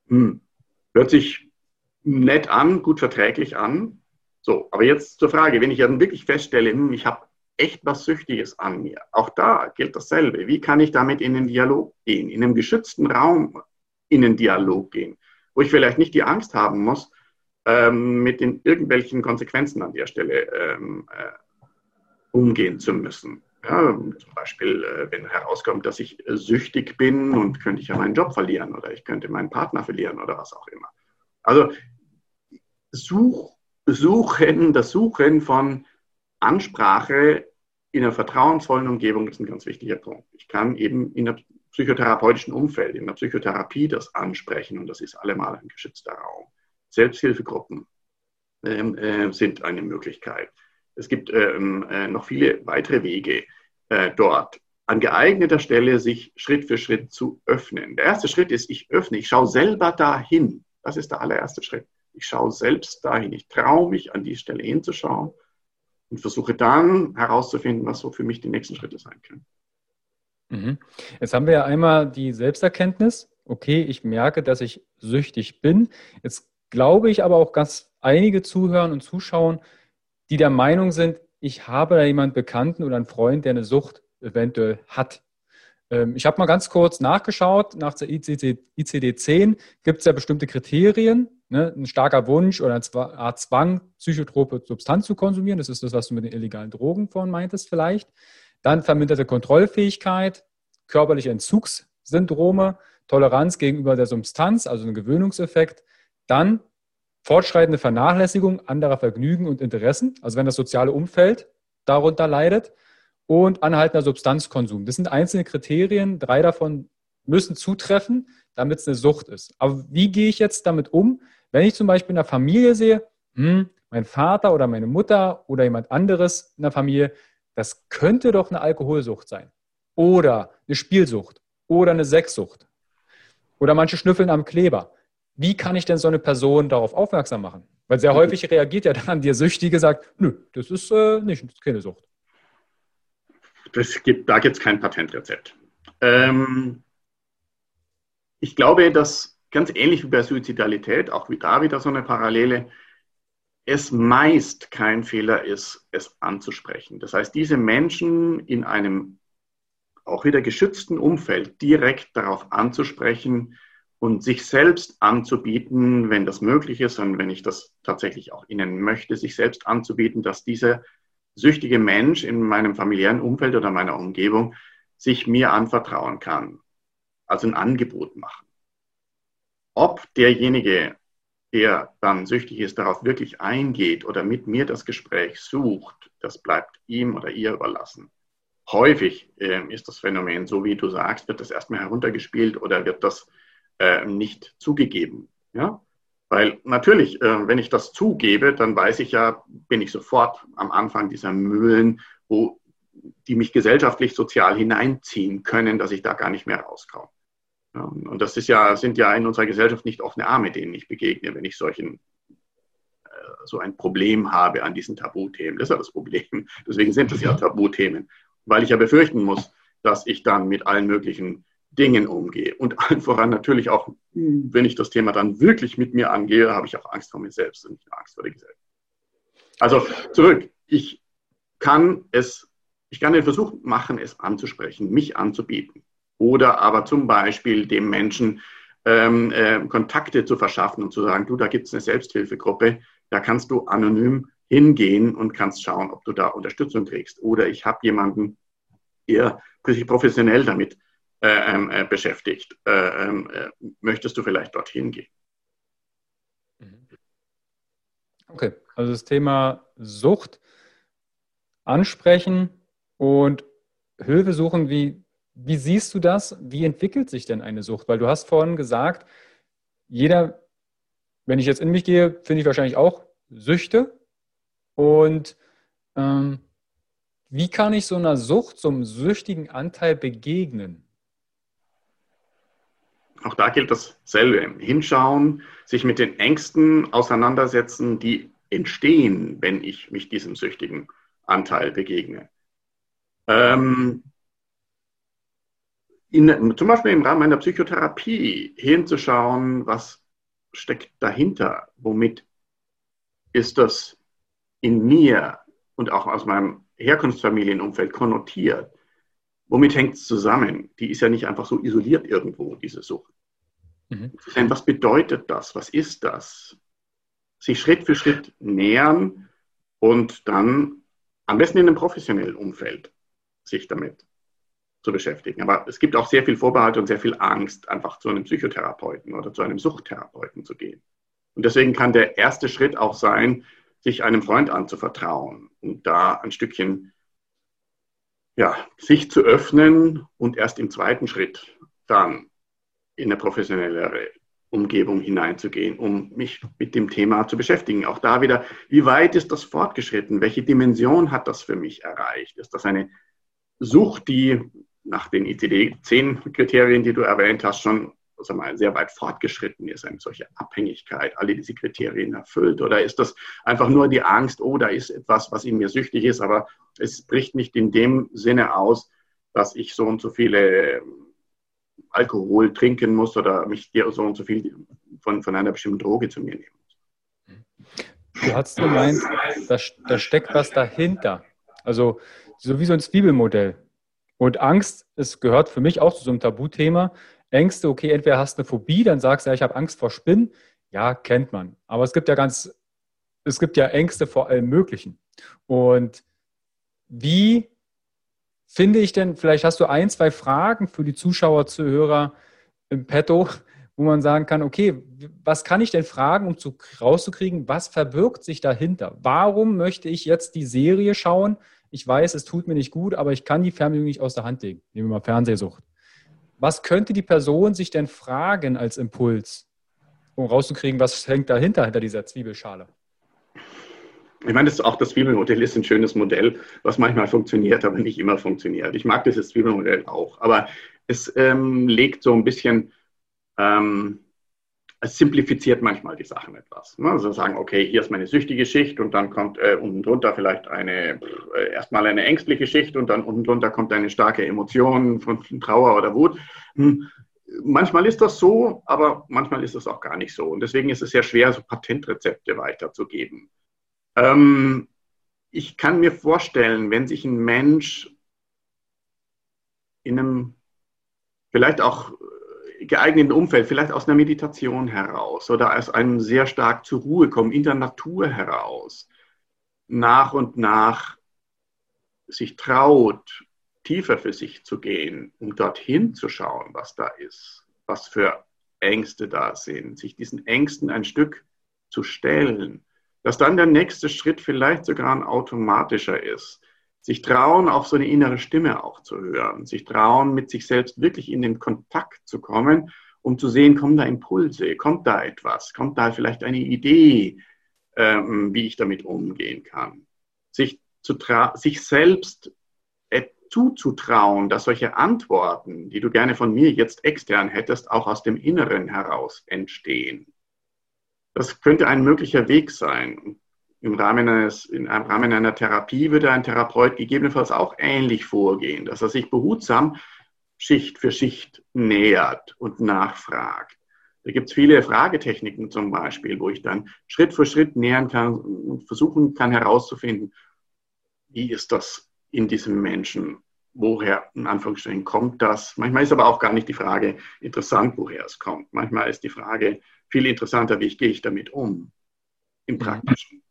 S2: Hm, hört sich nett an, gut verträglich an. So, aber jetzt zur Frage, wenn ich dann wirklich feststelle, hm, ich habe echt was Süchtiges an mir, auch da gilt dasselbe. Wie kann ich damit in den Dialog gehen, in einem geschützten Raum in den Dialog gehen, wo ich vielleicht nicht die Angst haben muss, ähm, mit den irgendwelchen Konsequenzen an der Stelle ähm, äh, umgehen zu müssen. Ja, zum Beispiel, äh, wenn herauskommt, dass ich süchtig bin und könnte ich ja meinen Job verlieren oder ich könnte meinen Partner verlieren oder was auch immer. Also Such, Suchen, das Suchen von Ansprache in einer vertrauensvollen Umgebung ist ein ganz wichtiger Punkt. Ich kann eben in einem psychotherapeutischen Umfeld, in der Psychotherapie das ansprechen und das ist allemal ein geschützter Raum. Selbsthilfegruppen ähm, äh, sind eine Möglichkeit. Es gibt ähm, äh, noch viele weitere Wege äh, dort an geeigneter Stelle sich Schritt für Schritt zu öffnen. Der erste Schritt ist, ich öffne, ich schaue selber dahin. Das ist der allererste Schritt. Ich schaue selbst dahin. Ich traue mich, an die Stelle hinzuschauen und versuche dann herauszufinden, was so für mich die nächsten Schritte sein können.
S1: Mhm. Jetzt haben wir ja einmal die Selbsterkenntnis. Okay, ich merke, dass ich süchtig bin. Jetzt glaube ich aber auch ganz einige Zuhören und Zuschauen, die der Meinung sind, ich habe da jemanden Bekannten oder einen Freund, der eine Sucht eventuell hat. Ähm, ich habe mal ganz kurz nachgeschaut, nach der ICD-10 gibt es ja bestimmte Kriterien, ne? ein starker Wunsch oder eine Art Zwang, psychotrope Substanz zu konsumieren. Das ist das, was du mit den illegalen Drogen vorhin meintest vielleicht. Dann verminderte Kontrollfähigkeit, körperliche Entzugssyndrome, Toleranz gegenüber der Substanz, also ein Gewöhnungseffekt. Dann fortschreitende Vernachlässigung anderer Vergnügen und Interessen, also wenn das soziale Umfeld darunter leidet und anhaltender Substanzkonsum. Das sind einzelne Kriterien, drei davon müssen zutreffen, damit es eine Sucht ist. Aber wie gehe ich jetzt damit um, wenn ich zum Beispiel in der Familie sehe, hm, mein Vater oder meine Mutter oder jemand anderes in der Familie, das könnte doch eine Alkoholsucht sein oder eine Spielsucht oder eine Sexsucht oder manche schnüffeln am Kleber. Wie kann ich denn so eine Person darauf aufmerksam machen? Weil sehr häufig reagiert ja dann der Süchtige, sagt, nö, das ist äh, nicht, das ist keine Sucht
S2: das gibt, da gibt es kein Patentrezept. Ähm, ich glaube, dass ganz ähnlich wie bei Suizidalität, auch wie da wieder so eine Parallele, es meist kein Fehler ist, es anzusprechen. Das heißt, diese Menschen in einem auch wieder geschützten Umfeld direkt darauf anzusprechen und sich selbst anzubieten, wenn das möglich ist und wenn ich das tatsächlich auch ihnen möchte, sich selbst anzubieten, dass diese süchtige Mensch in meinem familiären Umfeld oder meiner Umgebung sich mir anvertrauen kann. Also ein Angebot machen. Ob derjenige, der dann süchtig ist, darauf wirklich eingeht oder mit mir das Gespräch sucht, das bleibt ihm oder ihr überlassen. Häufig äh, ist das Phänomen, so wie du sagst, wird das erstmal heruntergespielt oder wird das äh, nicht zugegeben. Ja? Weil natürlich, äh, wenn ich das zugebe, dann weiß ich ja, bin ich sofort am Anfang dieser Mühlen, wo die mich gesellschaftlich, sozial hineinziehen können, dass ich da gar nicht mehr rauskomme. und das ist ja, sind ja in unserer Gesellschaft nicht offene Arme, denen ich begegne, wenn ich solchen äh, so ein Problem habe an diesen Tabuthemen. Das ist ja das Problem. Deswegen sind es ja Tabuthemen, weil ich ja befürchten muss, dass ich dann mit allen möglichen Dingen umgehe. Und allen voran natürlich auch, wenn ich das Thema dann wirklich mit mir angehe, habe ich auch Angst vor mir selbst und nicht Angst vor der Gesellschaft. Also zurück, ich kann es, ich kann den Versuch machen, es anzusprechen, mich anzubieten. Oder aber zum Beispiel dem Menschen ähm, äh, Kontakte zu verschaffen und zu sagen, du, da gibt es eine Selbsthilfegruppe, da kannst du anonym hingehen und kannst schauen, ob du da Unterstützung kriegst. Oder ich habe jemanden, der sich professionell damit äh, ähm, äh, beschäftigt. Äh, ähm, äh, möchtest du vielleicht dorthin gehen?
S1: Mhm. Okay, also das Thema Sucht ansprechen und Hilfe suchen, wie, wie siehst du das? Wie entwickelt sich denn eine Sucht? Weil du hast vorhin gesagt, jeder, wenn ich jetzt in mich gehe, finde ich wahrscheinlich auch Süchte. Und ähm, wie kann ich so einer Sucht, so einem süchtigen Anteil begegnen?
S2: Auch da gilt dasselbe. Hinschauen, sich mit den Ängsten auseinandersetzen, die entstehen, wenn ich mich diesem süchtigen Anteil begegne. Ähm, in, zum Beispiel im Rahmen meiner Psychotherapie hinzuschauen, was steckt dahinter, womit ist das in mir und auch aus meinem Herkunftsfamilienumfeld konnotiert. Womit hängt es zusammen? Die ist ja nicht einfach so isoliert irgendwo, diese Sucht. Mhm. Was bedeutet das? Was ist das? Sich Schritt für Schritt nähern und dann am besten in einem professionellen Umfeld sich damit zu beschäftigen. Aber es gibt auch sehr viel Vorbehalte und sehr viel Angst, einfach zu einem Psychotherapeuten oder zu einem Suchttherapeuten zu gehen. Und deswegen kann der erste Schritt auch sein, sich einem Freund anzuvertrauen und da ein Stückchen ja, sich zu öffnen und erst im zweiten Schritt dann in eine professionellere Umgebung hineinzugehen, um mich mit dem Thema zu beschäftigen. Auch da wieder, wie weit ist das fortgeschritten? Welche Dimension hat das für mich erreicht? Ist das eine Sucht, die nach den ICD-10-Kriterien, die du erwähnt hast, schon sagen wir, sehr weit fortgeschritten ist, eine solche Abhängigkeit, alle diese Kriterien erfüllt? Oder ist das einfach nur die Angst, oh, da ist etwas, was in mir süchtig ist, aber es bricht nicht in dem Sinne aus, dass ich so und so viele Alkohol trinken muss oder mich so und so viel von, von einer bestimmten Droge zu mir nehmen muss.
S1: Du hast gemeint, da, da steckt was dahinter. Also so wie so ein Zwiebelmodell. Und Angst, es gehört für mich auch zu so einem Tabuthema. Ängste, okay, entweder hast du eine Phobie, dann sagst du ja, ich habe Angst vor Spinnen. Ja, kennt man. Aber es gibt ja ganz, es gibt ja Ängste vor allem Möglichen. Und wie finde ich denn, vielleicht hast du ein, zwei Fragen für die Zuschauer, Zuhörer im Petto, wo man sagen kann, okay, was kann ich denn fragen, um zu, rauszukriegen, was verbirgt sich dahinter? Warum möchte ich jetzt die Serie schauen? Ich weiß, es tut mir nicht gut, aber ich kann die Fernbedienung nicht aus der Hand legen. Nehmen wir mal Fernsehsucht. Was könnte die Person sich denn fragen als Impuls, um rauszukriegen, was hängt dahinter, hinter dieser Zwiebelschale?
S2: Ich meine, das, auch das Zwiebelmodell ist ein schönes Modell, was manchmal funktioniert, aber nicht immer funktioniert. Ich mag dieses Zwiebelmodell auch, aber es ähm, legt so ein bisschen, ähm, es simplifiziert manchmal die Sachen etwas. Ne? Also sagen, okay, hier ist meine süchtige Schicht und dann kommt äh, unten drunter vielleicht eine, äh, erstmal eine ängstliche Schicht und dann unten drunter kommt eine starke Emotion von Trauer oder Wut. Hm. Manchmal ist das so, aber manchmal ist es auch gar nicht so. Und deswegen ist es sehr schwer, so Patentrezepte weiterzugeben. Ähm, ich kann mir vorstellen, wenn sich ein Mensch in einem vielleicht auch geeigneten Umfeld, vielleicht aus einer Meditation heraus oder aus einem sehr stark zur Ruhe kommen, in der Natur heraus, nach und nach sich traut, tiefer für sich zu gehen, um dorthin zu schauen, was da ist, was für Ängste da sind, sich diesen Ängsten ein Stück zu stellen dass dann der nächste Schritt vielleicht sogar ein automatischer ist. Sich trauen, auf so eine innere Stimme auch zu hören, sich trauen, mit sich selbst wirklich in den Kontakt zu kommen, um zu sehen, kommen da Impulse, kommt da etwas, kommt da vielleicht eine Idee, ähm, wie ich damit umgehen kann. Sich, zu sich selbst zuzutrauen, dass solche Antworten, die du gerne von mir jetzt extern hättest, auch aus dem Inneren heraus entstehen. Das könnte ein möglicher Weg sein. Im Rahmen, eines, im Rahmen einer Therapie würde ein Therapeut gegebenenfalls auch ähnlich vorgehen, dass er sich behutsam Schicht für Schicht nähert und nachfragt. Da gibt es viele Fragetechniken zum Beispiel, wo ich dann Schritt für Schritt nähern kann und versuchen kann herauszufinden, wie ist das in diesem Menschen? Woher, in Anführungsstrichen, kommt das? Manchmal ist aber auch gar nicht die Frage interessant, woher es kommt. Manchmal ist die Frage, viel interessanter, wie gehe ich damit um im. Praktischen.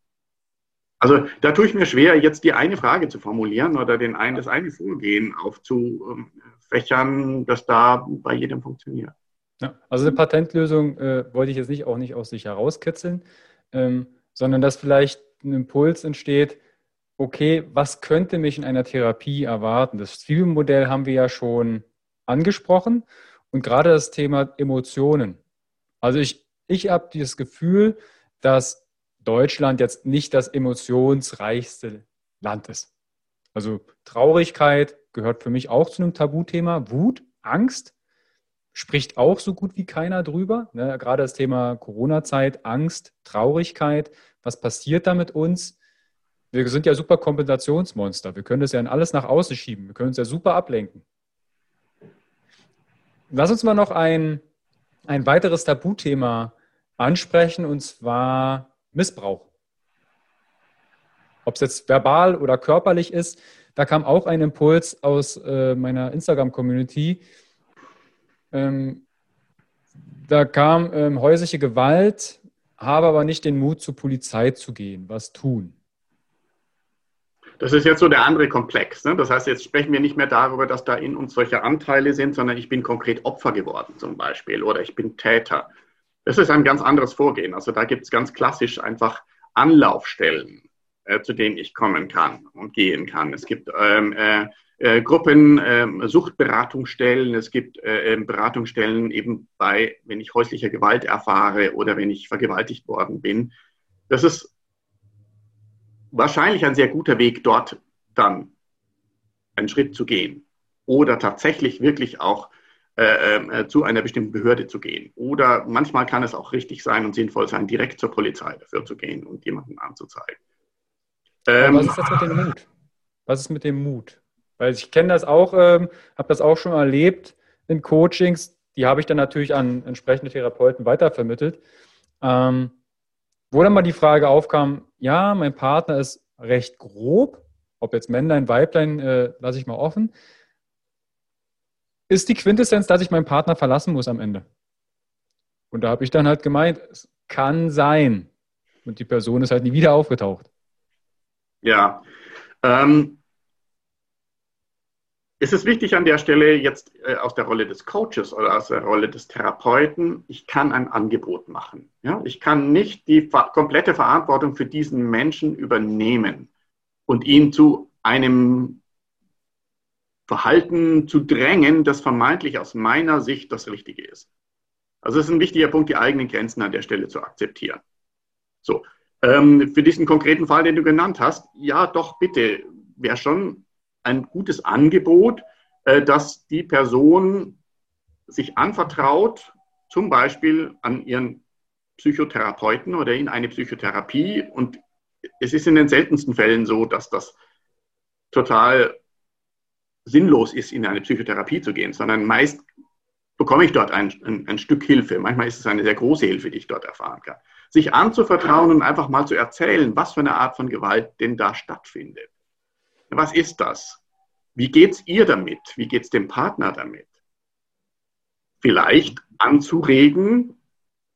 S2: Also da tue ich mir schwer, jetzt die eine Frage zu formulieren oder den einen, das eine Vorgehen aufzufächern, das da bei jedem funktioniert.
S1: Ja, also eine Patentlösung äh, wollte ich jetzt nicht auch nicht aus sich herauskitzeln, ähm, sondern dass vielleicht ein Impuls entsteht, okay, was könnte mich in einer Therapie erwarten? Das Zwiebelmodell haben wir ja schon angesprochen und gerade das Thema Emotionen. Also ich, ich habe dieses Gefühl, dass Deutschland jetzt nicht das emotionsreichste Land ist. Also Traurigkeit gehört für mich auch zu einem Tabuthema. Wut, Angst spricht auch so gut wie keiner drüber. Ne? Gerade das Thema Corona-Zeit, Angst, Traurigkeit. Was passiert da mit uns? Wir sind ja super Kompensationsmonster. Wir können das ja in alles nach außen schieben. Wir können uns ja super ablenken. Lass uns mal noch ein, ein weiteres Tabuthema ansprechen, und zwar Missbrauch. Ob es jetzt verbal oder körperlich ist, da kam auch ein Impuls aus äh, meiner Instagram-Community. Ähm, da kam ähm, häusliche Gewalt, habe aber nicht den Mut, zur Polizei zu gehen. Was tun?
S2: Das ist jetzt so der andere Komplex. Ne? Das heißt, jetzt sprechen wir nicht mehr darüber, dass da in uns solche Anteile sind, sondern ich bin konkret Opfer geworden zum Beispiel oder ich bin Täter. Das ist ein ganz anderes Vorgehen. Also da gibt es ganz klassisch einfach Anlaufstellen, äh, zu denen ich kommen kann und gehen kann. Es gibt ähm, äh, äh, Gruppen, äh, Suchtberatungsstellen, es gibt äh, ähm, Beratungsstellen eben bei, wenn ich häusliche Gewalt erfahre oder wenn ich vergewaltigt worden bin. Das ist wahrscheinlich ein sehr guter Weg, dort dann einen Schritt zu gehen oder tatsächlich wirklich auch äh, äh, zu einer bestimmten Behörde zu gehen. Oder manchmal kann es auch richtig sein und sinnvoll sein, direkt zur Polizei dafür zu gehen und jemanden anzuzeigen.
S1: Ähm, was ist das mit dem Mut? Was ist mit dem Mut? Weil ich kenne das auch, ähm, habe das auch schon erlebt in Coachings. Die habe ich dann natürlich an entsprechende Therapeuten weitervermittelt. Ähm, wo dann mal die Frage aufkam, ja, mein Partner ist recht grob, ob jetzt Männlein, Weiblein, äh, lasse ich mal offen. Ist die Quintessenz, dass ich meinen Partner verlassen muss am Ende? Und da habe ich dann halt gemeint, es kann sein. Und die Person ist halt nie wieder aufgetaucht.
S2: Ja. Ähm, ist es wichtig an der Stelle jetzt äh, aus der Rolle des Coaches oder aus der Rolle des Therapeuten, ich kann ein Angebot machen. Ja? Ich kann nicht die ver komplette Verantwortung für diesen Menschen übernehmen und ihn zu einem Verhalten zu drängen, das vermeintlich aus meiner Sicht das Richtige ist. Also es ist ein wichtiger Punkt, die eigenen Grenzen an der Stelle zu akzeptieren. So, ähm, für diesen konkreten Fall, den du genannt hast, ja, doch bitte, wäre schon ein gutes Angebot, äh, dass die Person sich anvertraut, zum Beispiel an ihren Psychotherapeuten oder in eine Psychotherapie. Und es ist in den seltensten Fällen so, dass das total sinnlos ist, in eine Psychotherapie zu gehen, sondern meist bekomme ich dort ein, ein, ein, Stück Hilfe. Manchmal ist es eine sehr große Hilfe, die ich dort erfahren kann. Sich anzuvertrauen und einfach mal zu erzählen, was für eine Art von Gewalt denn da stattfindet. Was ist das? Wie geht es ihr damit? Wie geht es dem Partner damit? Vielleicht anzuregen,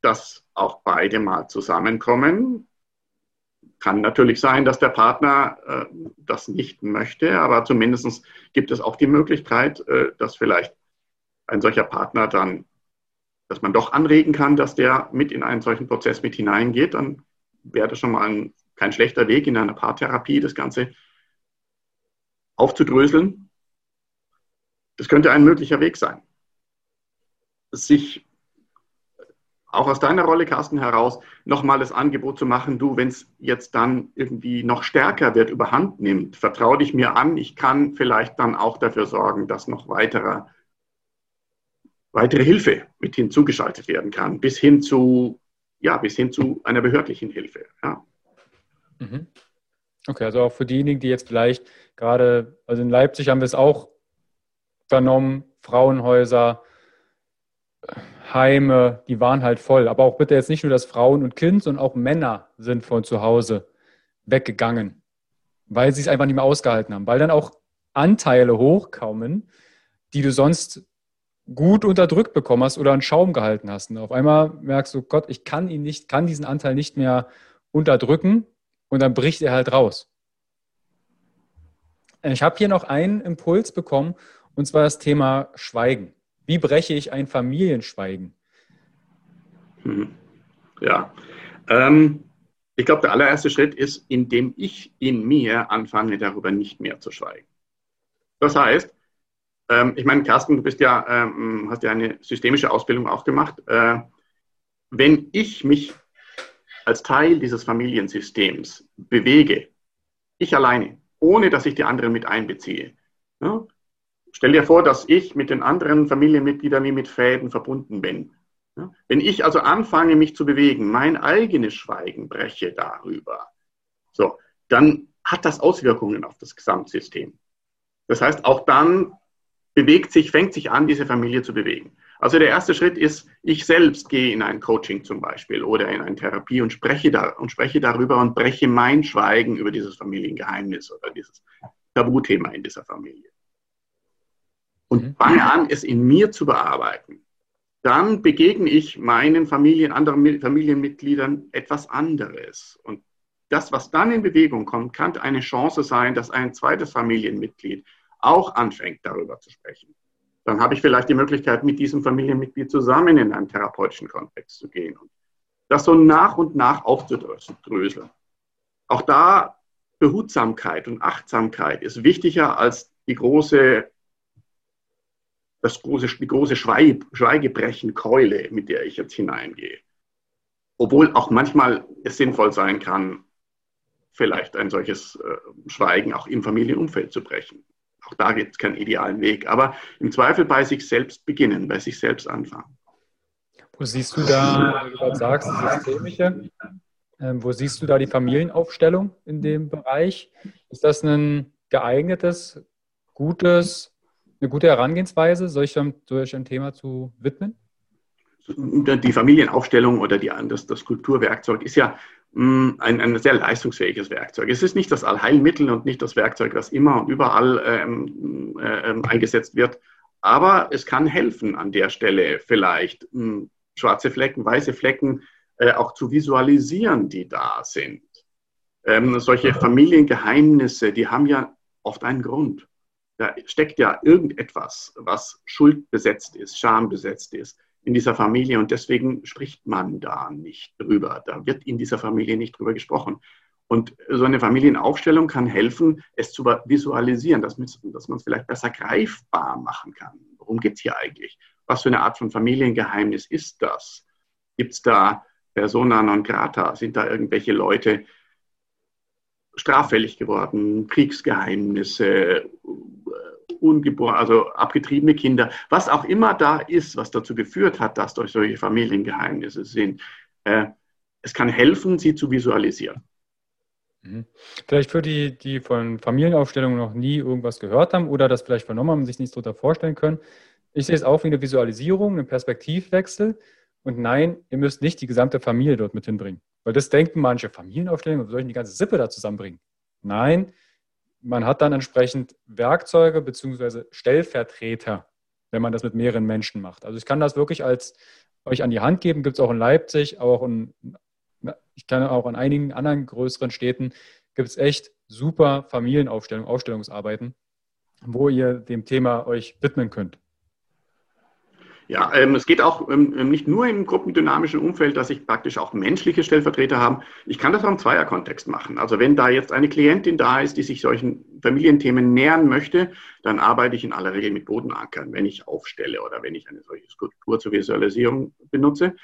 S2: dass auch beide mal zusammenkommen. Kann natürlich sein, dass der Partner äh, das nicht möchte, aber zumindest gibt es auch die Möglichkeit, äh, dass vielleicht ein solcher Partner dann, dass man doch anregen kann, dass der mit in einen solchen Prozess mit hineingeht. Dann wäre das schon mal ein, kein schlechter Weg in einer Paartherapie, das Ganze aufzudröseln. Das könnte ein möglicher Weg sein. Sich auch aus deiner Rolle, Carsten, heraus nochmal das Angebot zu machen, du, wenn es jetzt dann irgendwie noch stärker wird, überhand nimmt, vertraue dich mir an, ich kann vielleicht dann auch dafür sorgen, dass noch weiterer, weitere Hilfe mit hinzugeschaltet werden kann, bis hin zu, ja, bis hin zu einer behördlichen Hilfe. Ja.
S1: Mhm. Okay, also auch für diejenigen, die jetzt vielleicht gerade, also in Leipzig haben wir es auch vernommen, Frauenhäuser, Heime, die waren halt voll. Aber auch bitte jetzt nicht nur das Frauen und Kind, sondern auch Männer sind von zu Hause weggegangen, weil sie es einfach nicht mehr ausgehalten haben, weil dann auch Anteile hochkommen, die du sonst gut unterdrückt bekommen hast oder einen Schaum gehalten hast. Und auf einmal merkst du, Gott, ich kann ihn nicht, kann diesen Anteil nicht mehr unterdrücken und dann bricht er halt raus. Ich habe hier noch einen Impuls bekommen und zwar das Thema Schweigen. Wie breche ich ein Familienschweigen?
S2: Hm. Ja, ähm, ich glaube, der allererste Schritt ist, indem ich in mir anfange, darüber nicht mehr zu schweigen. Das heißt, ähm, ich meine, Carsten, du bist ja, ähm, hast ja eine systemische Ausbildung auch gemacht. Äh, wenn ich mich als Teil dieses Familiensystems bewege, ich alleine, ohne dass ich die anderen mit einbeziehe, ja, Stell dir vor, dass ich mit den anderen Familienmitgliedern wie mit Fäden verbunden bin. Wenn ich also anfange, mich zu bewegen, mein eigenes Schweigen breche darüber, so, dann hat das Auswirkungen auf das Gesamtsystem. Das heißt, auch dann bewegt sich, fängt sich an, diese Familie zu bewegen. Also der erste Schritt ist, ich selbst gehe in ein Coaching zum Beispiel oder in eine Therapie und spreche, da, und spreche darüber und breche mein Schweigen über dieses Familiengeheimnis oder dieses Tabuthema in dieser Familie und mhm. fange an, es in mir zu bearbeiten, dann begegne ich meinen Familien, anderen Familienmitgliedern etwas anderes. Und das, was dann in Bewegung kommt, kann eine Chance sein, dass ein zweites Familienmitglied auch anfängt, darüber zu sprechen. dann habe ich vielleicht die Möglichkeit, mit diesem Familienmitglied zusammen in einen therapeutischen Kontext zu gehen und das so nach und nach aufzudröseln. Auch da Behutsamkeit und Achtsamkeit ist wichtiger als die große, das große, die große Schweigebrechenkeule, mit der ich jetzt hineingehe. Obwohl auch manchmal es sinnvoll sein kann, vielleicht ein solches äh, Schweigen auch im Familienumfeld zu brechen. Auch da gibt es keinen idealen Weg. Aber im Zweifel bei sich selbst beginnen, bei sich selbst anfangen.
S1: Wo siehst du da, wie du sagst, systemische, ähm, wo siehst du da die Familienaufstellung in dem Bereich? Ist das ein geeignetes, gutes, eine gute Herangehensweise, solch ein, solch ein Thema zu widmen?
S2: Die Familienaufstellung oder die, das, das Kulturwerkzeug ist ja Mm, ein, ein sehr leistungsfähiges Werkzeug. Es ist nicht das Allheilmittel und nicht das Werkzeug, das immer und überall ähm, äh, eingesetzt wird, aber es kann helfen an der Stelle vielleicht mh, mm, schwarze Flecken, weiße Flecken äh, auch zu visualisieren, die da sind. Ähm, solche Familiengeheimnisse, die haben ja oft einen Grund. Da steckt ja irgendetwas, was schuldbesetzt ist, schambesetzt ist in dieser Familie und deswegen spricht man da nicht drüber. Da wird in dieser Familie nicht drüber gesprochen. Und so eine Familienaufstellung kann helfen, es zu visualisieren, dass man, es vielleicht besser greifbar machen kann. Worum geht es hier eigentlich? Was für eine Art von Familiengeheimnis ist das? Gibt es da persona non grata? Sind da irgendwelche Leute straffällig geworden? Kriegsgeheimnisse? ungeboren, also abgetriebene Kinder, was auch immer da ist, was dazu geführt hat, dass durch solche Familiengeheimnisse sind. Äh, es kann helfen, sie zu visualisieren.
S1: Mhm. Vielleicht für die, die von Familienaufstellungen noch nie irgendwas gehört haben oder das vielleicht vernommen haben, sich nichts darunter vorstellen können. Ich sehe es auch wie eine Visualisierung, einen Perspektivwechsel. Und nein, ihr müsst nicht die gesamte Familie dort mit hinbringen. Weil das denken manche Familienaufstellungen, soll ich die ganze Sippe da zusammenbringen? Nein, man hat dann entsprechend Werkzeuge bzw. Stellvertreter, wenn man das mit mehreren Menschen macht. Also ich kann das wirklich als euch an die Hand geben, gibt es auch in Leipzig, auch in, ich kann auch in einigen anderen größeren Städten, gibt es echt super Familienaufstellungen, Aufstellungsarbeiten, wo ihr dem Thema euch widmen könnt.
S2: Ja, ähm, es geht auch ähm, ähm, nicht nur im gruppendynamischen Umfeld, dass ich praktisch auch menschliche Stellvertreter habe. Ich kann das auch im Zweierkontext machen. Also wenn da jetzt eine Klientin da ist, die sich solchen Familienthemen nähern möchte, dann arbeite ich in aller Regel mit Bodenankern, wenn ich aufstelle oder wenn ich eine solche Skulptur zur Visualisierung benutze.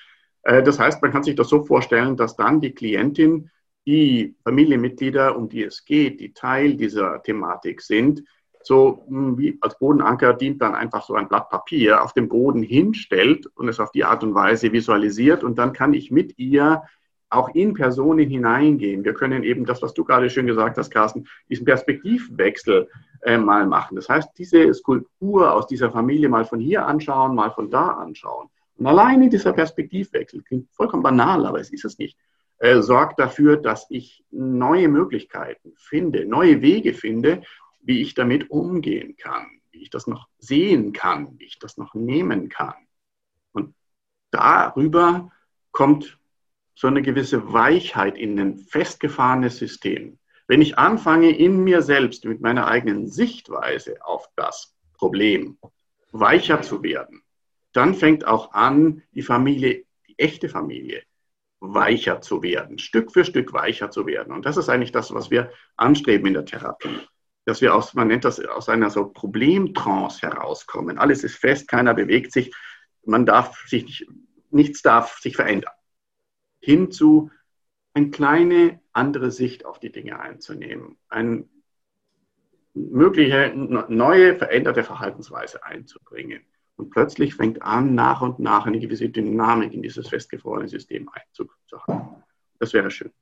S2: Äh, das heißt, man kann sich das so vorstellen, dass dann die Klientin, die Familienmitglieder, um die es geht, die Teil dieser Thematik sind, so hm, wie als Bodenanker dient dann einfach so ein Blatt Papier auf dem Boden hinstellt und es auf die Art und Weise visualisiert und dann kann ich mit ihr auch in Personen hineingehen. Wir können eben das, was du gerade schön gesagt hast, Carsten, diesen Perspektivwechsel äh, mal machen. Das heißt, diese Skulptur aus dieser Familie mal von hier anschauen, mal von da anschauen. Und alleine dieser Perspektivwechsel klingt vollkommen banal, aber es ist es nicht, äh, sorgt dafür, dass ich neue Möglichkeiten finde, neue Wege finde, wie ich damit umgehen kann, wie ich das noch sehen kann, wie ich das noch nehmen kann. Und darüber kommt so eine gewisse Weichheit in ein festgefahrenes System. Wenn ich anfange, in mir selbst mit meiner eigenen Sichtweise auf das Problem weicher zu werden, dann fängt auch an, die Familie, die echte Familie, weicher zu werden, Stück für Stück weicher zu werden. Und das ist eigentlich das, was wir anstreben in der Therapie dass wir aus, man nennt das aus einer so Problemtrance herauskommen. Alles ist fest, keiner bewegt sich, man darf sich nicht, nichts darf sich verändern. Hinzu eine kleine andere Sicht auf die Dinge einzunehmen, eine mögliche neue veränderte Verhaltensweise einzubringen. Und plötzlich fängt an, nach und nach eine gewisse Dynamik in dieses festgefrorene System Einzug zu haben. Das wäre schön.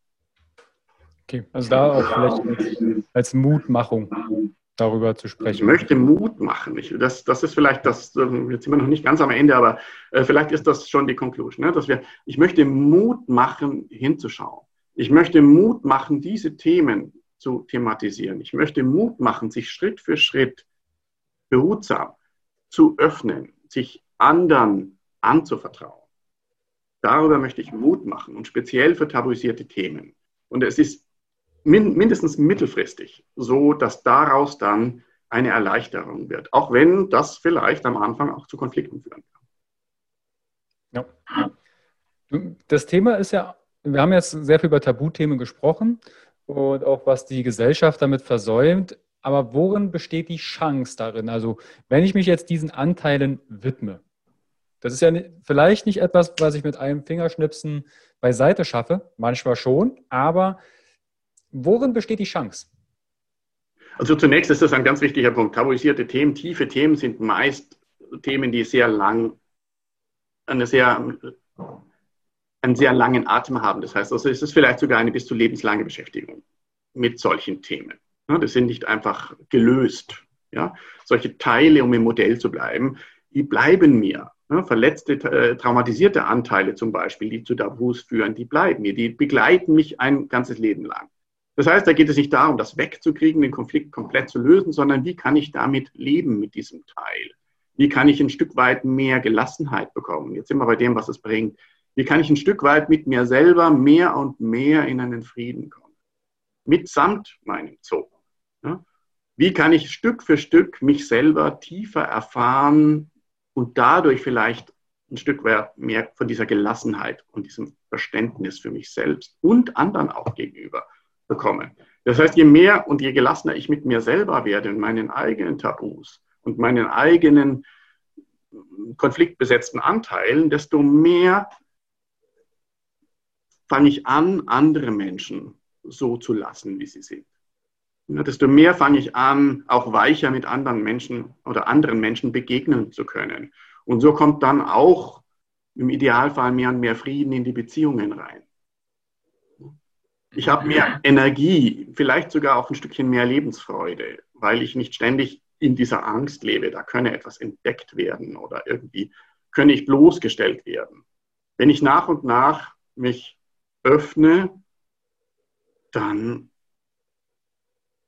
S1: Okay, also da auch vielleicht als, als Mutmachung darüber zu sprechen.
S2: Ich möchte Mut machen. Ich, das, das ist vielleicht das, ähm, jetzt sind wir noch nicht ganz am Ende, aber äh, vielleicht ist das schon die Conclusion, ne? dass wir, ich möchte Mut machen, hinzuschauen. Ich möchte Mut machen, diese Themen zu thematisieren. Ich möchte Mut machen, sich Schritt für Schritt behutsam zu öffnen, sich anderen anzuvertrauen. Darüber möchte ich Mut machen und speziell für tabuisierte Themen. Und es ist min mindestens mittelfristig, so dass daraus dann eine Erleichterung wird, auch wenn das vielleicht am Anfang auch zu Konflikten führen
S1: kann. Ja. Das Thema ist ja, wir haben jetzt sehr viel über Tabuthemen gesprochen und auch was die Gesellschaft damit versäumt. Aber worin besteht die Chance darin? Also, wenn ich mich jetzt diesen Anteilen widme, das ist ja vielleicht nicht etwas, was ich mit einem Fingerschnipsen beiseite schaffe, manchmal schon, aber worin besteht die Chance?
S2: Also zunächst ist das ein ganz wichtiger Punkt. Tabuisierte Themen, tiefe Themen sind meist Themen, die sehr lang, eine sehr, einen sehr langen Atem haben. Das heißt, also es ist vielleicht sogar eine bis zu lebenslange Beschäftigung mit solchen Themen. Das sind nicht einfach gelöst. Ja? Solche Teile, um im Modell zu bleiben, die bleiben mir. Verletzte, äh, traumatisierte Anteile zum Beispiel, die zu Tabus führen, die bleiben mir, die begleiten mich ein ganzes Leben lang. Das heißt, da geht es nicht darum, das wegzukriegen, den Konflikt komplett zu lösen, sondern wie kann ich damit leben mit diesem Teil? Wie kann ich ein Stück weit mehr Gelassenheit bekommen? Jetzt sind wir bei dem, was es bringt. Wie kann ich ein Stück weit mit mir selber mehr und mehr in einen Frieden kommen? Mitsamt meinem Zoo. Wie kann ich Stück für Stück mich selber tiefer erfahren und dadurch vielleicht ein Stück weit mehr von dieser Gelassenheit und diesem Verständnis für mich selbst und anderen auch gegenüber bekomme. Das heißt, je mehr und je gelassener ich mit mir selber werde in meinen eigenen Tabus und meinen eigenen konfliktbesetzten Anteilen, desto mehr fange ich an, andere Menschen so zu lassen, wie sie sind. Ja, desto mehr fange ich an, auch weicher mit anderen Menschen oder anderen Menschen begegnen zu können. Und so kommt dann auch im Idealfall mehr und mehr Frieden in die Beziehungen rein. Ich habe mehr Energie, vielleicht sogar auch ein Stückchen mehr Lebensfreude, weil ich nicht ständig in dieser Angst lebe, da könne etwas entdeckt werden oder irgendwie könne ich bloßgestellt werden. Wenn ich nach und nach mich öffne, dann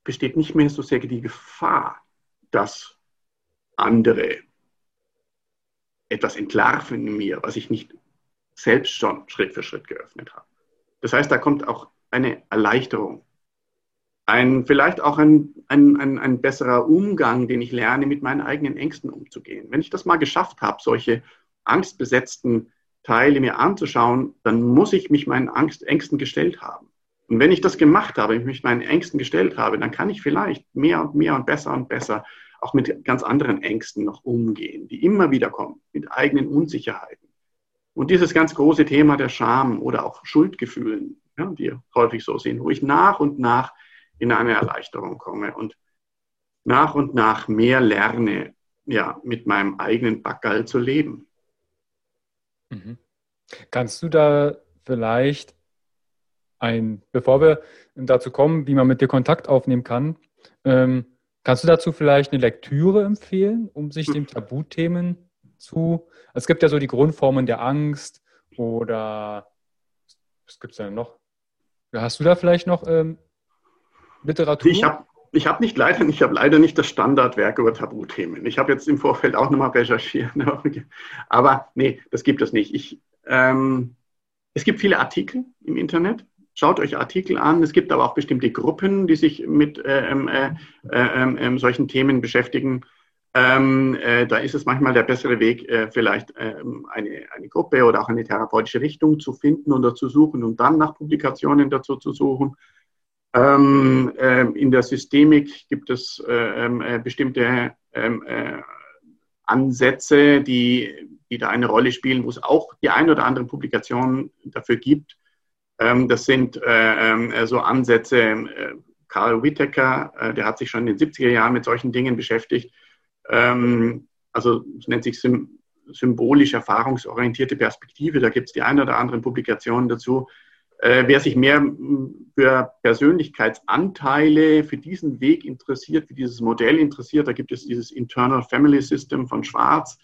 S2: besteht nicht mehr so sehr die Gefahr, dass andere etwas entlarven in mir, was ich nicht selbst schon Schritt für Schritt geöffnet habe. Das heißt, da kommt auch eine Erleichterung, ein, vielleicht auch ein, ein, ein, ein besserer Umgang, den ich lerne, mit meinen eigenen Ängsten umzugehen. Wenn ich das mal geschafft habe, solche angstbesetzten Teile mir anzuschauen, dann muss ich mich meinen Angst, Ängsten gestellt haben. Und wenn ich das gemacht habe, ich mich meinen Ängsten gestellt habe, dann kann ich vielleicht mehr und mehr und besser und besser auch mit ganz anderen Ängsten noch umgehen, die immer wieder kommen, mit eigenen Unsicherheiten. Und dieses ganz große Thema der Scham oder auch Schuldgefühlen, ja, die häufig so sind, wo ich nach und nach in eine Erleichterung komme und nach und nach mehr lerne, ja, mit meinem eigenen Backerl zu leben.
S1: Mhm. Kannst du da vielleicht ein, bevor wir dazu kommen, wie man mit dir Kontakt aufnehmen kann, ähm, kannst du dazu vielleicht eine Lektüre empfehlen, um sich den Tabuthemen zu. Es gibt ja so die Grundformen der Angst oder was gibt es denn noch? Hast du da vielleicht noch ähm, Literatur?
S2: Ich habe ich hab nicht leider, ich habe leider nicht das Standardwerk über Tabuthemen. Ich habe jetzt im Vorfeld auch nochmal recherchiert. Aber nee, das gibt es nicht. Ich, ähm, es gibt viele Artikel im Internet. Schaut euch Artikel an. Es gibt aber auch bestimmte Gruppen, die sich mit äh, ähm, äh, äh, äh, solchen Themen beschäftigen. Ähm, äh, da ist es manchmal der bessere Weg, äh, vielleicht ähm, eine, eine Gruppe oder auch eine therapeutische Richtung zu finden oder zu suchen und dann nach Publikationen dazu zu suchen. Ähm, äh, in der Systemik gibt es äh, ähm, äh, bestimmte ähm, äh, Ansätze, die, die da eine Rolle spielen, wo es auch die ein oder andere Publikation dafür gibt. Ähm, das sind äh, so Ansätze, Karl Whittaker, der hat sich schon in den 70er Jahren mit solchen Dingen beschäftigt. Ähm, also es nennt sich symbolisch erfahrungsorientierte Perspektive. Da gibt es die ein oder anderen Publikationen dazu. Äh, wer sich mehr für Persönlichkeitsanteile, für diesen Weg interessiert, für dieses Modell interessiert, da gibt es dieses Internal Family System von Schwarz,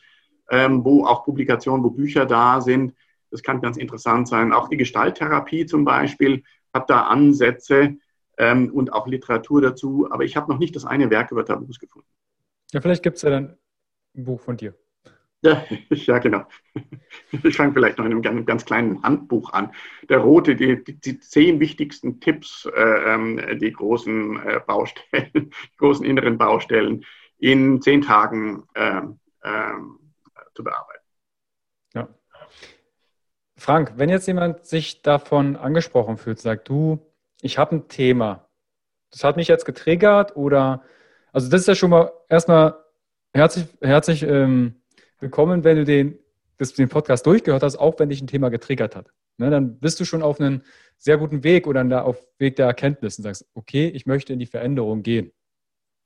S2: ähm, wo auch Publikationen, wo Bücher da sind. Das kann ganz interessant sein. Auch die Gestalttherapie zum Beispiel hat da Ansätze ähm, und auch Literatur dazu. Aber ich habe noch nicht das eine Werk über Tabus gefunden.
S1: Ja, vielleicht gibt es ja dann ein Buch von dir.
S2: Ja, [LAUGHS] ja, genau. [LAUGHS] Ich fange vielleicht noch in einem ganz, ganz kleinen Handbuch an. Der rote, die, die, die zehn wichtigsten Tipps, äh, ähm, die großen äh, Baustellen, [LAUGHS] die großen inneren Baustellen in zehn Tagen äh, zu bearbeiten.
S1: Ja. Frank, wenn jetzt jemand sich davon angesprochen fühlt, sagt du, ich habe ein Thema, das hat mich jetzt getriggert oder, also das ist ja schon mal erstmal herzlich, herzlich ähm, willkommen, wenn du den, das, den Podcast durchgehört hast, auch wenn dich ein Thema getriggert hat. Ne, dann bist du schon auf einem sehr guten Weg oder da auf Weg der Erkenntnis und sagst, okay, ich möchte in die Veränderung gehen.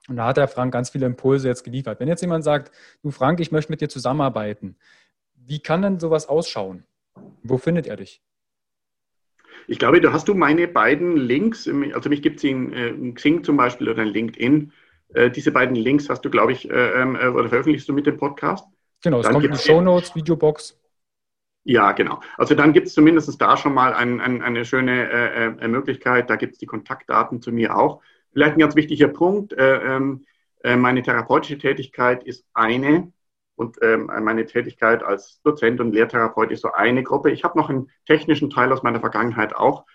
S1: Und da hat der Frank ganz viele Impulse jetzt geliefert. Wenn jetzt jemand sagt, du Frank, ich möchte mit dir zusammenarbeiten, wie kann denn sowas ausschauen? Wo findet er dich?
S2: Ich glaube, du hast du meine beiden Links, also mich gibt es in, äh, in Xing zum Beispiel oder in LinkedIn. Äh, diese beiden Links hast du, glaube ich, äh, ähm, oder veröffentlichst du mit dem Podcast?
S1: Genau, es kommt in die Show Notes, Videobox.
S2: Ja, genau. Also dann gibt es zumindest da schon mal ein, ein, eine schöne äh, Möglichkeit. Da gibt es die Kontaktdaten zu mir auch. Vielleicht ein ganz wichtiger Punkt. Äh, ähm, meine therapeutische Tätigkeit ist eine und ähm, meine Tätigkeit als Dozent und Lehrtherapeut ist so eine Gruppe. Ich habe noch einen technischen Teil aus meiner Vergangenheit auch.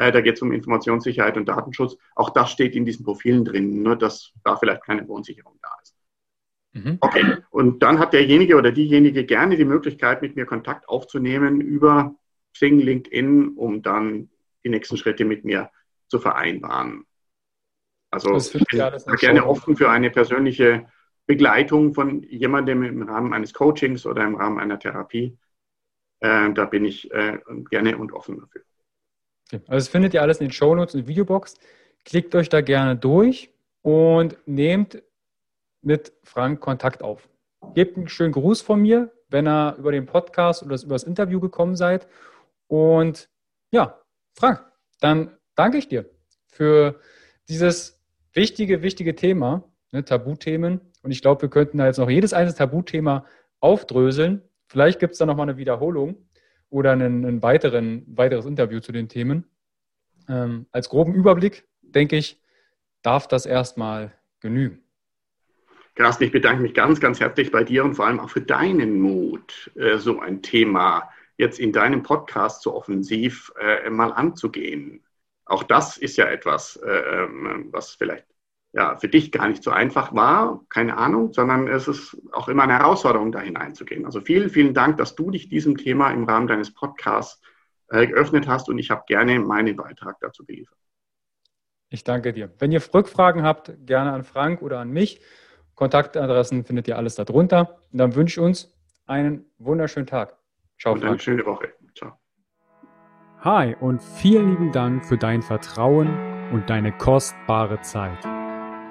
S2: Äh, da geht es um Informationssicherheit und Datenschutz. Auch das steht in diesen Profilen drin, nur dass da vielleicht keine Verunsicherung da ist. Mhm. Okay, und dann hat derjenige oder diejenige gerne die Möglichkeit, mit mir Kontakt aufzunehmen über Xing, LinkedIn, um dann die nächsten Schritte mit mir zu vereinbaren. Also ich bin gerne offen für eine persönliche Begleitung von jemandem im Rahmen eines Coachings oder im Rahmen einer Therapie. Äh, da bin ich äh, gerne und offen dafür.
S1: Okay. Also das findet ihr alles in den Shownotes und Videobox. Klickt euch da gerne durch und nehmt mit Frank Kontakt auf. Gebt einen schönen Gruß von mir, wenn ihr über den Podcast oder über das Interview gekommen seid. Und ja, Frank, dann danke ich dir für dieses wichtige, wichtige Thema, ne, Tabuthemen. Und ich glaube, wir könnten da jetzt noch jedes einzelne Tabuthema aufdröseln. Vielleicht gibt es da nochmal eine Wiederholung oder ein, ein weiteren, weiteres Interview zu den Themen. Ähm, als groben Überblick, denke ich, darf das erstmal genügen.
S2: Carsten, ich bedanke mich ganz, ganz herzlich bei dir und vor allem auch für deinen Mut, äh, so ein Thema jetzt in deinem Podcast so offensiv äh, mal anzugehen. Auch das ist ja etwas, äh, ähm, was vielleicht ja, für dich gar nicht so einfach war, keine Ahnung, sondern es ist auch immer eine Herausforderung, da hineinzugehen. Also vielen, vielen Dank, dass du dich diesem Thema im Rahmen deines Podcasts äh, geöffnet hast und ich habe gerne meinen Beitrag dazu geliefert.
S1: Ich danke dir. Wenn ihr Rückfragen habt, gerne an Frank oder an mich. Kontaktadressen findet ihr alles darunter. Und dann wünsche ich uns einen wunderschönen Tag.
S2: Ciao. Und eine Frank. schöne Woche. Ciao.
S1: Hi und vielen lieben Dank für dein Vertrauen und deine kostbare Zeit.